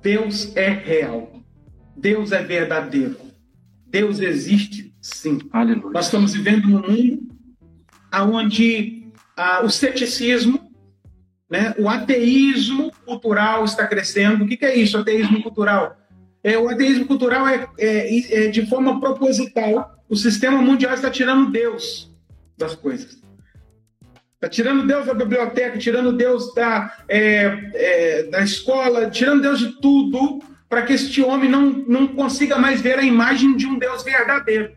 Deus é real. Deus é verdadeiro. Deus existe Sim. Aleluia. Nós estamos vivendo num mundo onde ah, o ceticismo, né, o ateísmo cultural está crescendo. O que, que é isso, ateísmo cultural? É, o ateísmo cultural é, é, é de forma proposital. O sistema mundial está tirando Deus das coisas. Está tirando Deus da biblioteca, tirando Deus da, é, é, da escola, tirando Deus de tudo, para que este homem não, não consiga mais ver a imagem de um Deus verdadeiro.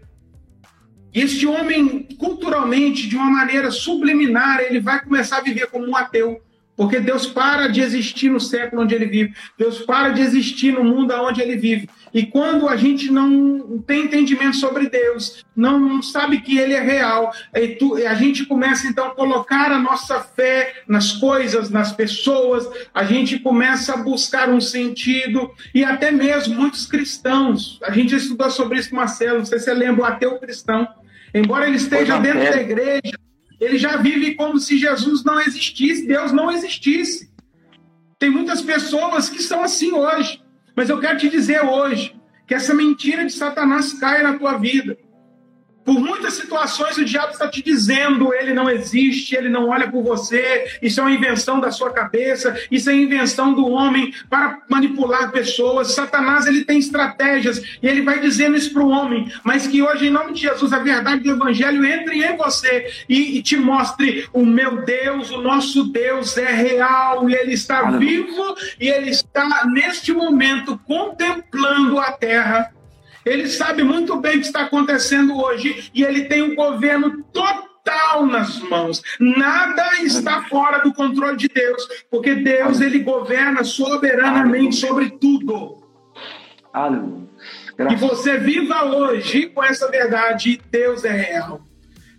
E este homem, culturalmente, de uma maneira subliminar, ele vai começar a viver como um ateu. Porque Deus para de existir no século onde ele vive. Deus para de existir no mundo onde ele vive. E quando a gente não tem entendimento sobre Deus, não sabe que ele é real, a gente começa então a colocar a nossa fé nas coisas, nas pessoas, a gente começa a buscar um sentido, e até mesmo muitos cristãos. A gente estudou sobre isso com Marcelo, não sei se você lembra, o ateu cristão. Embora ele esteja dentro da igreja, ele já vive como se Jesus não existisse, Deus não existisse. Tem muitas pessoas que são assim hoje. Mas eu quero te dizer hoje que essa mentira de Satanás cai na tua vida. Por muitas situações o diabo está te dizendo, ele não existe, ele não olha por você, isso é uma invenção da sua cabeça, isso é invenção do homem para manipular pessoas. Satanás ele tem estratégias e ele vai dizendo isso para o homem, mas que hoje em nome de Jesus a verdade do evangelho entre em você e, e te mostre o meu Deus, o nosso Deus é real e ele está vivo e ele está neste momento contemplando a terra ele sabe muito bem o que está acontecendo hoje e ele tem um governo total nas mãos. Nada está fora do controle de Deus, porque Deus ele governa soberanamente sobre tudo. Aleluia. Que você viva hoje com essa verdade, Deus é real.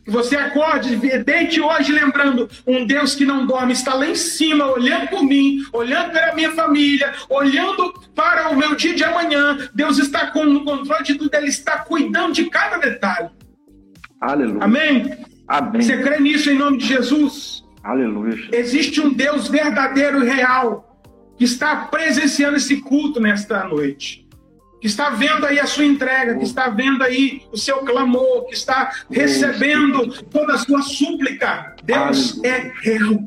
Que você acorde, deite hoje lembrando, um Deus que não dorme está lá em cima, olhando por mim, olhando para a minha família, olhando para o meu dia de amanhã. Deus está com o controle de tudo, Ele está cuidando de cada detalhe. Aleluia. Amém? Amém. Você crê nisso em nome de Jesus? Aleluia. Existe um Deus verdadeiro e real que está presenciando esse culto nesta noite que está vendo aí a sua entrega, que está vendo aí o seu clamor, que está recebendo toda a sua súplica. Deus é real.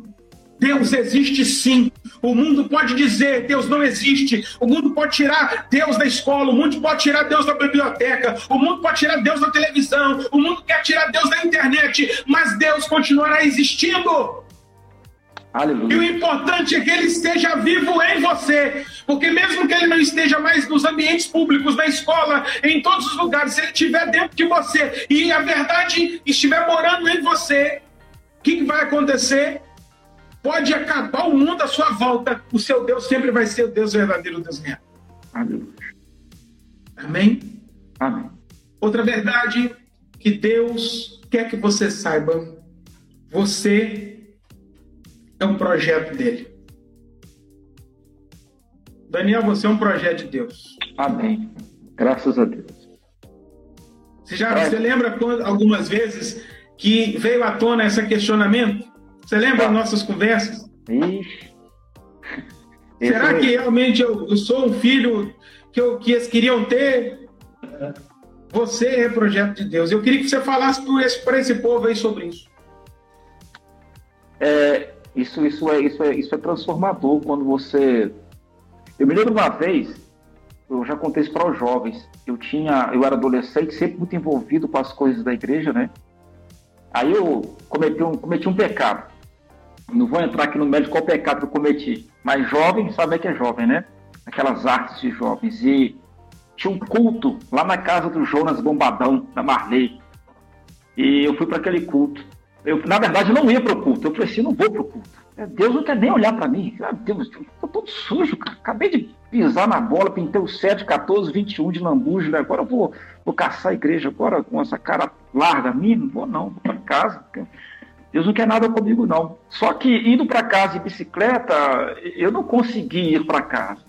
Deus existe sim. O mundo pode dizer Deus não existe. O mundo pode tirar Deus da escola. O mundo pode tirar Deus da biblioteca. O mundo pode tirar Deus da televisão. O mundo quer tirar Deus da internet. Mas Deus continuará existindo. Aleluia. E o importante é que ele esteja vivo em você. Porque mesmo que ele não esteja mais nos ambientes públicos, na escola, em todos os lugares, se ele estiver dentro de você e a verdade estiver morando em você, o que, que vai acontecer? Pode acabar o mundo à sua volta, o seu Deus sempre vai ser o Deus verdadeiro, o Deus real. Aleluia. Amém? Amém. Outra verdade que Deus quer que você saiba: você é um projeto dele. Daniel, você é um projeto de Deus. Amém. Graças a Deus. Você já é. você lembra quando, algumas vezes que veio à tona esse questionamento? Você lembra das nossas conversas? Ixi. Será que realmente eu, eu, sou um filho que, eu, que eles queriam ter? Você é projeto de Deus. Eu queria que você falasse para esse, esse povo aí sobre isso. É, isso, isso, é, isso, é, isso é transformador quando você. Eu me lembro uma vez, eu já contei isso para os jovens. Eu tinha, eu era adolescente, sempre muito envolvido com as coisas da igreja, né? Aí eu cometi um, cometi um pecado. Não vou entrar aqui no médio qual pecado que eu cometi, mas jovem sabe que é jovem, né? Aquelas artes de jovens. E tinha um culto lá na casa do Jonas Bombadão, da Marley. E eu fui para aquele culto. Eu, na verdade, não ia para o culto. Eu falei assim, não vou para o culto. É, Deus não quer nem olhar para mim. Ah, Deus, eu tô todo sujo, cara. Acabei de pisar na bola, pintei o 7, 14, 21 de lambuja. Né? Agora eu vou, vou caçar a igreja agora com essa cara larga a mim. Não vou não, vou para casa. Deus não quer nada comigo, não. Só que indo para casa de bicicleta, eu não consegui ir para casa.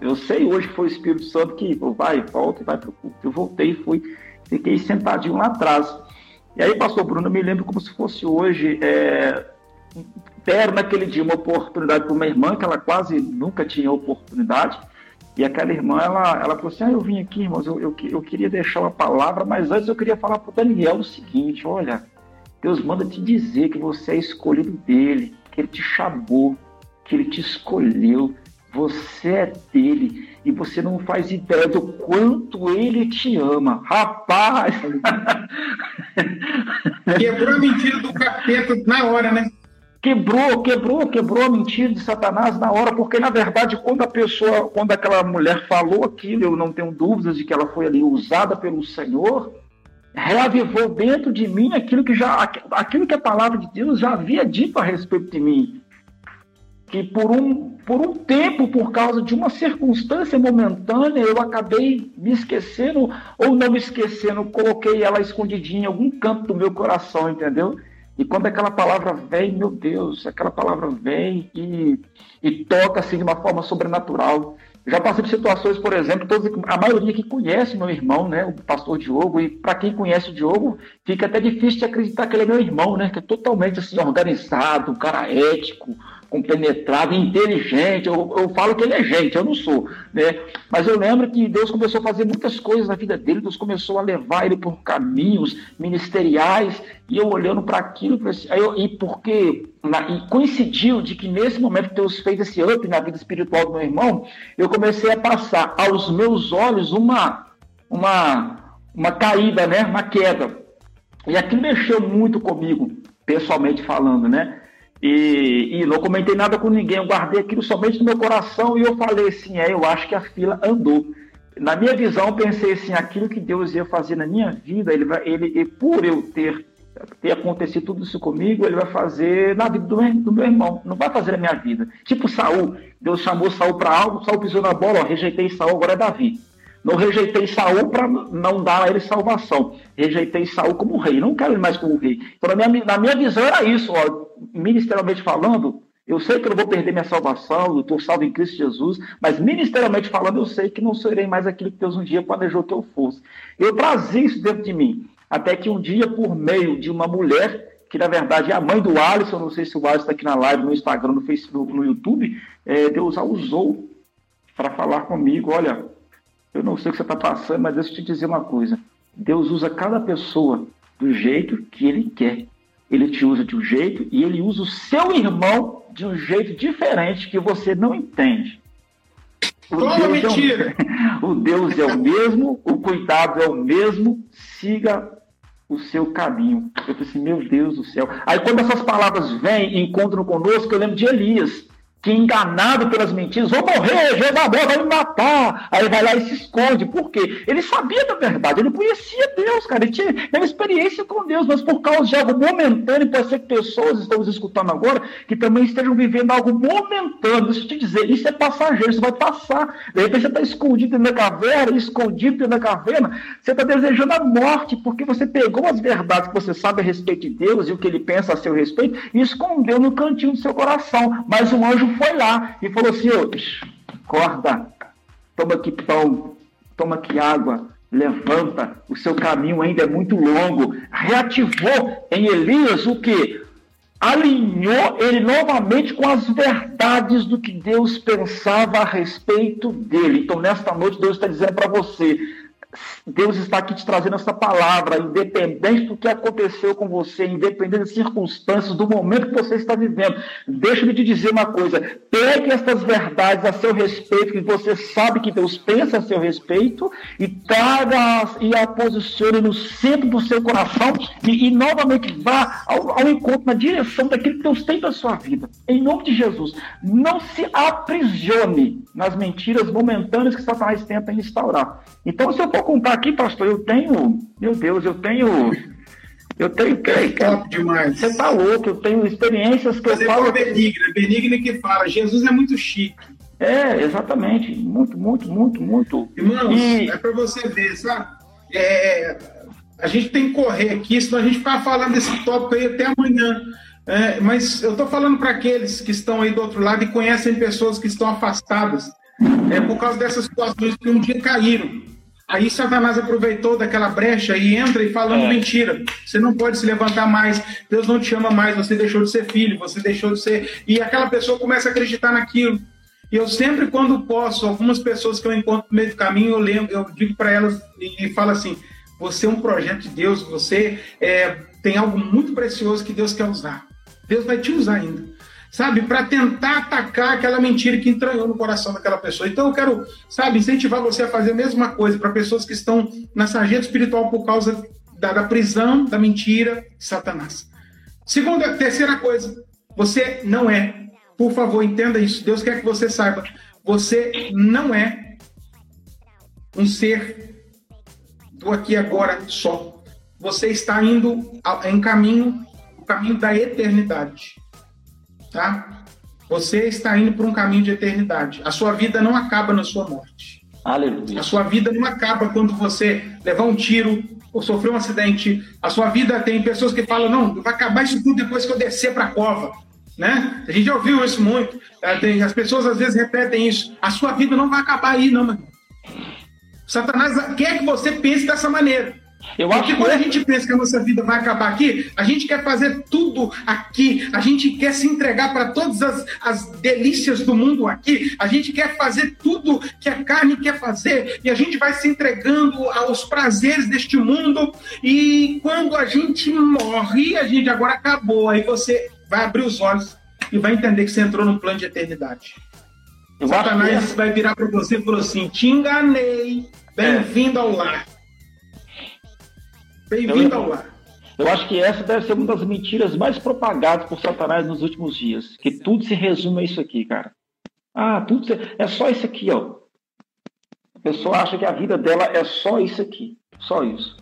Eu sei hoje que foi o Espírito Santo que vai, volta e vai para o culto. Eu voltei e fui, fiquei sentadinho lá atrás. E aí, pastor Bruno, eu me lembro como se fosse hoje, é, deram naquele dia uma oportunidade para uma irmã, que ela quase nunca tinha oportunidade, E aquela irmã, ela, ela falou assim: ah, eu vim aqui, irmãos, eu, eu, eu queria deixar uma palavra, mas antes eu queria falar para o Daniel o seguinte: olha, Deus manda te dizer que você é escolhido dele, que ele te chamou, que ele te escolheu, você é dele e você não faz ideia do quanto ele te ama. Rapaz! Quebrou a mentira do capeta na hora, né? Quebrou, quebrou, quebrou a mentira de Satanás na hora, porque na verdade, quando a pessoa, quando aquela mulher falou aquilo, eu não tenho dúvidas de que ela foi ali usada pelo Senhor, reavivou dentro de mim aquilo que já aquilo que a palavra de Deus já havia dito a respeito de mim que por um, por um tempo, por causa de uma circunstância momentânea, eu acabei me esquecendo, ou não me esquecendo, coloquei ela escondidinha em algum canto do meu coração, entendeu? E quando aquela palavra vem, meu Deus, aquela palavra vem e, e toca assim de uma forma sobrenatural. Já passei por situações, por exemplo, todos, a maioria que conhece meu irmão, né, o pastor Diogo, e para quem conhece o Diogo, fica até difícil de acreditar que ele é meu irmão, né, que é totalmente assim organizado, um cara ético, compenetrado, inteligente. Eu, eu falo que ele é gente, eu não sou. Né? Mas eu lembro que Deus começou a fazer muitas coisas na vida dele, Deus começou a levar ele por caminhos ministeriais, e eu olhando para aquilo, eu, e porque na, e coincidiu de que nesse momento que Deus fez esse up na vida espiritual do meu irmão, eu comecei a passar aos meus olhos uma, uma, uma caída, né? uma queda. E aquilo mexeu muito comigo, pessoalmente falando, né? E, e, não comentei nada com ninguém, eu guardei aquilo somente no meu coração e eu falei assim: é, eu acho que a fila andou. Na minha visão, pensei assim: aquilo que Deus ia fazer na minha vida, ele, vai, ele, e por eu ter, ter acontecido tudo isso comigo, ele vai fazer na vida do, do meu irmão, não vai fazer na minha vida. Tipo Saul, Deus chamou Saul para algo, Saul pisou na bola, ó, rejeitei Saul, agora é Davi. Não rejeitei Saul para não dar a ele salvação. Rejeitei Saul como rei. Não quero ele mais como rei. Então, na minha, na minha visão, era isso. Ó, ministerialmente falando, eu sei que eu não vou perder minha salvação, eu estou salvo em Cristo Jesus, mas ministerialmente falando, eu sei que não serei mais aquilo que Deus um dia planejou que eu fosse. Eu trazia isso dentro de mim. Até que um dia, por meio de uma mulher, que na verdade é a mãe do Alisson, não sei se o Alisson está aqui na live, no Instagram, no Facebook, no YouTube, é, Deus a usou para falar comigo, olha, eu não sei o que você está passando, mas deixa eu te dizer uma coisa. Deus usa cada pessoa do jeito que Ele quer. Ele te usa de um jeito e Ele usa o seu irmão de um jeito diferente que você não entende. O Deus, mentira. É o, o Deus é o mesmo, o cuidado é o mesmo, siga o seu caminho. Eu falei assim, meu Deus do céu. Aí quando essas palavras vêm e encontram conosco, eu lembro de Elias que enganado pelas mentiras, vou morrer, Jezabel vai me matar. Aí vai lá e se esconde. Por quê? Ele sabia da verdade, ele conhecia Deus, cara. Ele tinha, tinha experiência com Deus, mas por causa de algo momentâneo, pode ser que pessoas estamos escutando agora que também estejam vivendo algo momentâneo. Deixa eu te dizer, isso é passageiro, isso vai passar. De repente você está escondido na caverna, escondido na caverna, você está desejando a morte, porque você pegou as verdades que você sabe a respeito de Deus e o que ele pensa a seu respeito e escondeu no cantinho do seu coração. Mas um anjo foi lá e falou assim: ô, acorda, toma aqui pão, toma aqui água, levanta, o seu caminho ainda é muito longo. Reativou em Elias o que? Alinhou ele novamente com as verdades do que Deus pensava a respeito dele. Então, nesta noite, Deus está dizendo para você: Deus está aqui te trazendo essa palavra, independente do que aconteceu com você, independente das circunstâncias, do momento que você está vivendo. Deixa-me te dizer uma coisa: pegue essas verdades a seu respeito, que você sabe que Deus pensa a seu respeito, e traga e a posicione no centro do seu coração e, e novamente vá ao, ao, encontro, na direção daquilo que Deus tem para sua vida. Em nome de Jesus, não se aprisione nas mentiras momentâneas que Satanás tenta instaurar. Então, se eu for contar aqui, pastor, eu tenho, meu Deus, eu tenho. Eu tenho. É top demais. Você tá louco, eu tenho experiências que Mas eu é falo. Benigna, Benigna que fala, Jesus é muito chique. É, exatamente. Muito, muito, muito, muito. Irmãos, e... é para você ver, sabe? É, a gente tem que correr aqui, senão a gente ficar falando desse tópico aí até amanhã. É, mas eu estou falando para aqueles que estão aí do outro lado e conhecem pessoas que estão afastadas é por causa dessas situações que um dia caíram. Aí Satanás aproveitou daquela brecha e entra e falando é. mentira. Você não pode se levantar mais, Deus não te chama mais, você deixou de ser filho, você deixou de ser. E aquela pessoa começa a acreditar naquilo. E eu sempre, quando posso, algumas pessoas que eu encontro no meio do caminho, eu lembro, eu digo para elas e, e falo assim: você é um projeto de Deus, você é, tem algo muito precioso que Deus quer usar. Deus vai te usar ainda sabe, para tentar atacar aquela mentira que entranhou no coração daquela pessoa. Então eu quero, sabe, incentivar você a fazer a mesma coisa para pessoas que estão na sarjeta espiritual por causa da, da prisão, da mentira, Satanás. Segunda, terceira coisa, você não é, por favor, entenda isso. Deus quer que você saiba, você não é um ser do aqui agora só. Você está indo em caminho, o caminho da eternidade tá? Você está indo para um caminho de eternidade. A sua vida não acaba na sua morte. Aleluia. A sua vida não acaba quando você levar um tiro ou sofrer um acidente. A sua vida tem pessoas que falam: não, vai acabar isso tudo depois que eu descer para a cova. Né? A gente já ouviu isso muito. É, as pessoas às vezes repetem isso. A sua vida não vai acabar aí, não, irmão. Satanás quer que você pense dessa maneira. Eu Porque acho quando que... a gente pensa que a nossa vida vai acabar aqui, a gente quer fazer tudo aqui, a gente quer se entregar para todas as, as delícias do mundo aqui, a gente quer fazer tudo que a carne quer fazer, e a gente vai se entregando aos prazeres deste mundo, e quando a gente morre, a gente agora acabou, aí você vai abrir os olhos e vai entender que você entrou num plano de eternidade. Eu Satanás é... vai virar para você e falar assim: te enganei, bem-vindo é. ao lar. Bem-vindo ao lar. Eu acho que essa deve ser uma das mentiras mais propagadas por Satanás nos últimos dias. Que tudo se resume a isso aqui, cara. Ah, tudo se... é só isso aqui, ó. A pessoa acha que a vida dela é só isso aqui. Só isso.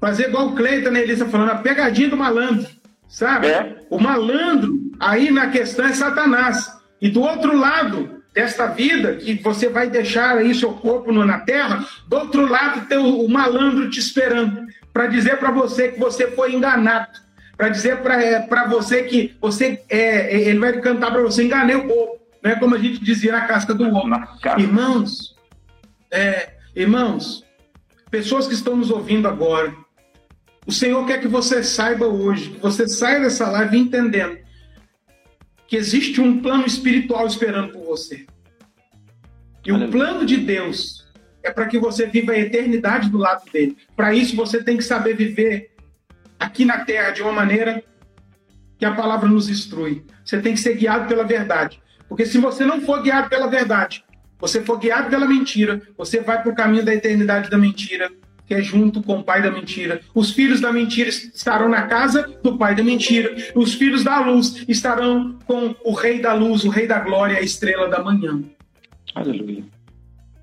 Fazer igual o Cleiton, né, Elisa, falando, a pegadinha do malandro. Sabe? É. O malandro, aí na questão é Satanás. E do outro lado desta vida, que você vai deixar aí seu corpo na terra, do outro lado tem o malandro te esperando para dizer para você que você foi enganado, para dizer para é, você que você é, é, ele vai cantar para você enganei o povo, né? Como a gente dizia na casca do ovo. Irmãos, é, irmãos, pessoas que estão nos ouvindo agora, o Senhor quer que você saiba hoje, que você saia dessa live entendendo que existe um plano espiritual esperando por você. E Aleluia. o plano de Deus é para que você viva a eternidade do lado dele. Para isso, você tem que saber viver aqui na terra de uma maneira que a palavra nos instrui. Você tem que ser guiado pela verdade. Porque se você não for guiado pela verdade, você for guiado pela mentira, você vai para o caminho da eternidade da mentira, que é junto com o pai da mentira. Os filhos da mentira estarão na casa do pai da mentira. Os filhos da luz estarão com o rei da luz, o rei da glória, a estrela da manhã. Aleluia.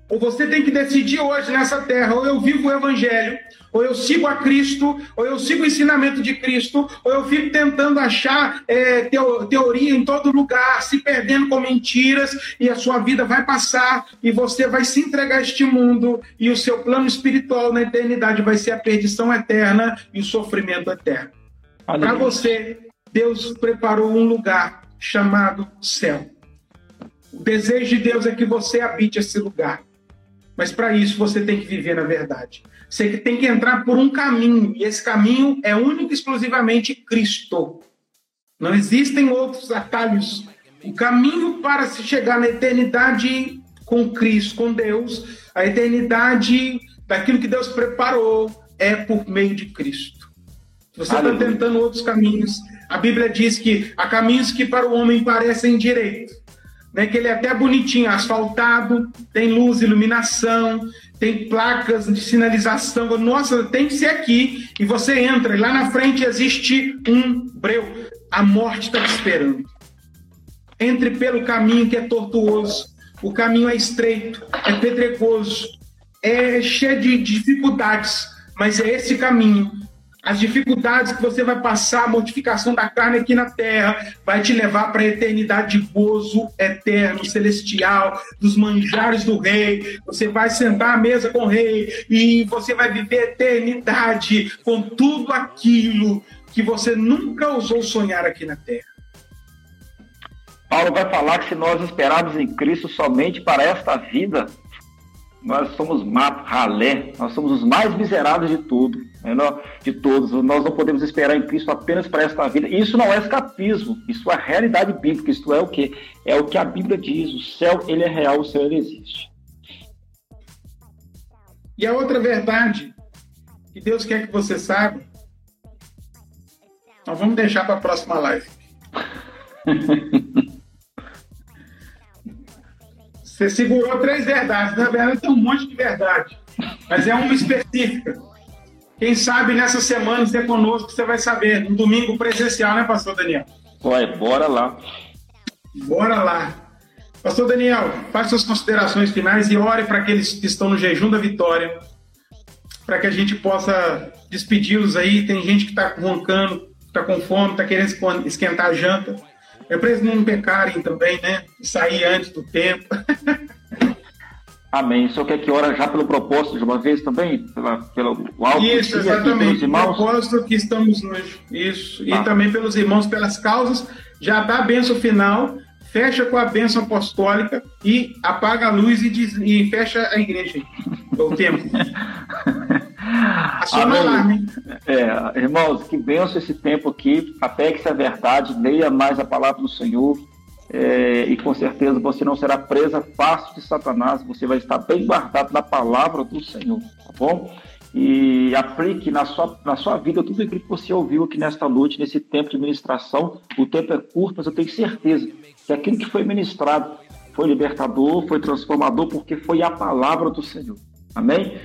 Ou você tem que decidir hoje nessa terra, ou eu vivo o evangelho, ou eu sigo a Cristo, ou eu sigo o ensinamento de Cristo, ou eu fico tentando achar é, teo, teoria em todo lugar, se perdendo com mentiras, e a sua vida vai passar, e você vai se entregar a este mundo, e o seu plano espiritual na eternidade vai ser a perdição eterna e o sofrimento eterno. Para você, Deus preparou um lugar chamado céu. O desejo de Deus é que você habite esse lugar. Mas para isso você tem que viver na verdade. Você tem que entrar por um caminho, e esse caminho é único e exclusivamente Cristo. Não existem outros atalhos. O caminho para se chegar na eternidade com Cristo, com Deus, a eternidade daquilo que Deus preparou é por meio de Cristo. Se você está tentando outros caminhos, a Bíblia diz que há caminhos que para o homem parecem direitos, né, que ele é até bonitinho, asfaltado, tem luz, iluminação, tem placas de sinalização. Nossa, tem que ser aqui. E você entra, e lá na frente existe um breu. A morte está te esperando. Entre pelo caminho que é tortuoso. O caminho é estreito, é pedregoso, é cheio de dificuldades, mas é esse caminho as dificuldades que você vai passar, a mortificação da carne aqui na terra, vai te levar para a eternidade de gozo eterno, celestial, dos manjares do rei. Você vai sentar à mesa com o rei e você vai viver eternidade com tudo aquilo que você nunca ousou sonhar aqui na terra. Paulo vai falar que se nós esperarmos em Cristo somente para esta vida, nós somos mato, ralé, nós somos os mais miseráveis de tudo? De todos. Nós não podemos esperar em Cristo apenas para esta vida. Isso não é escapismo, isso é realidade bíblica. Isto é o que? É o que a Bíblia diz. O céu ele é real, o céu ele existe. E a outra verdade que Deus quer que você saiba, nós vamos deixar para a próxima live. Você segurou três verdades. Na verdade, tem um monte de verdade. Mas é uma específica. Quem sabe nessa semana você é conosco, você vai saber. No domingo presencial, né, pastor Daniel? Vai, bora lá. Bora lá. Pastor Daniel, faça suas considerações finais e ore para aqueles que estão no jejum da vitória, para que a gente possa despedi-los aí. Tem gente que está roncando, está com fome, está querendo esquentar a janta. É para eles não pecarem também, né? Sair antes do tempo. Amém. O senhor quer que ora já pelo propósito de uma vez também? Pela, pelo alto Isso, exatamente. O propósito que estamos hoje. Isso. Ah. E também pelos irmãos, pelas causas. Já dá a benção final, fecha com a benção apostólica e apaga a luz e, diz, e fecha a igreja. O tempo. Aciona alarme? É, irmãos, que benção esse tempo aqui. Apegue-se à verdade, leia mais a palavra do Senhor. É, e com certeza você não será presa fácil de Satanás, você vai estar bem guardado na palavra do Senhor, tá bom? E aplique na sua, na sua vida tudo aquilo que você ouviu aqui nesta noite, nesse tempo de ministração. O tempo é curto, mas eu tenho certeza que aquilo que foi ministrado foi libertador, foi transformador, porque foi a palavra do Senhor. Amém?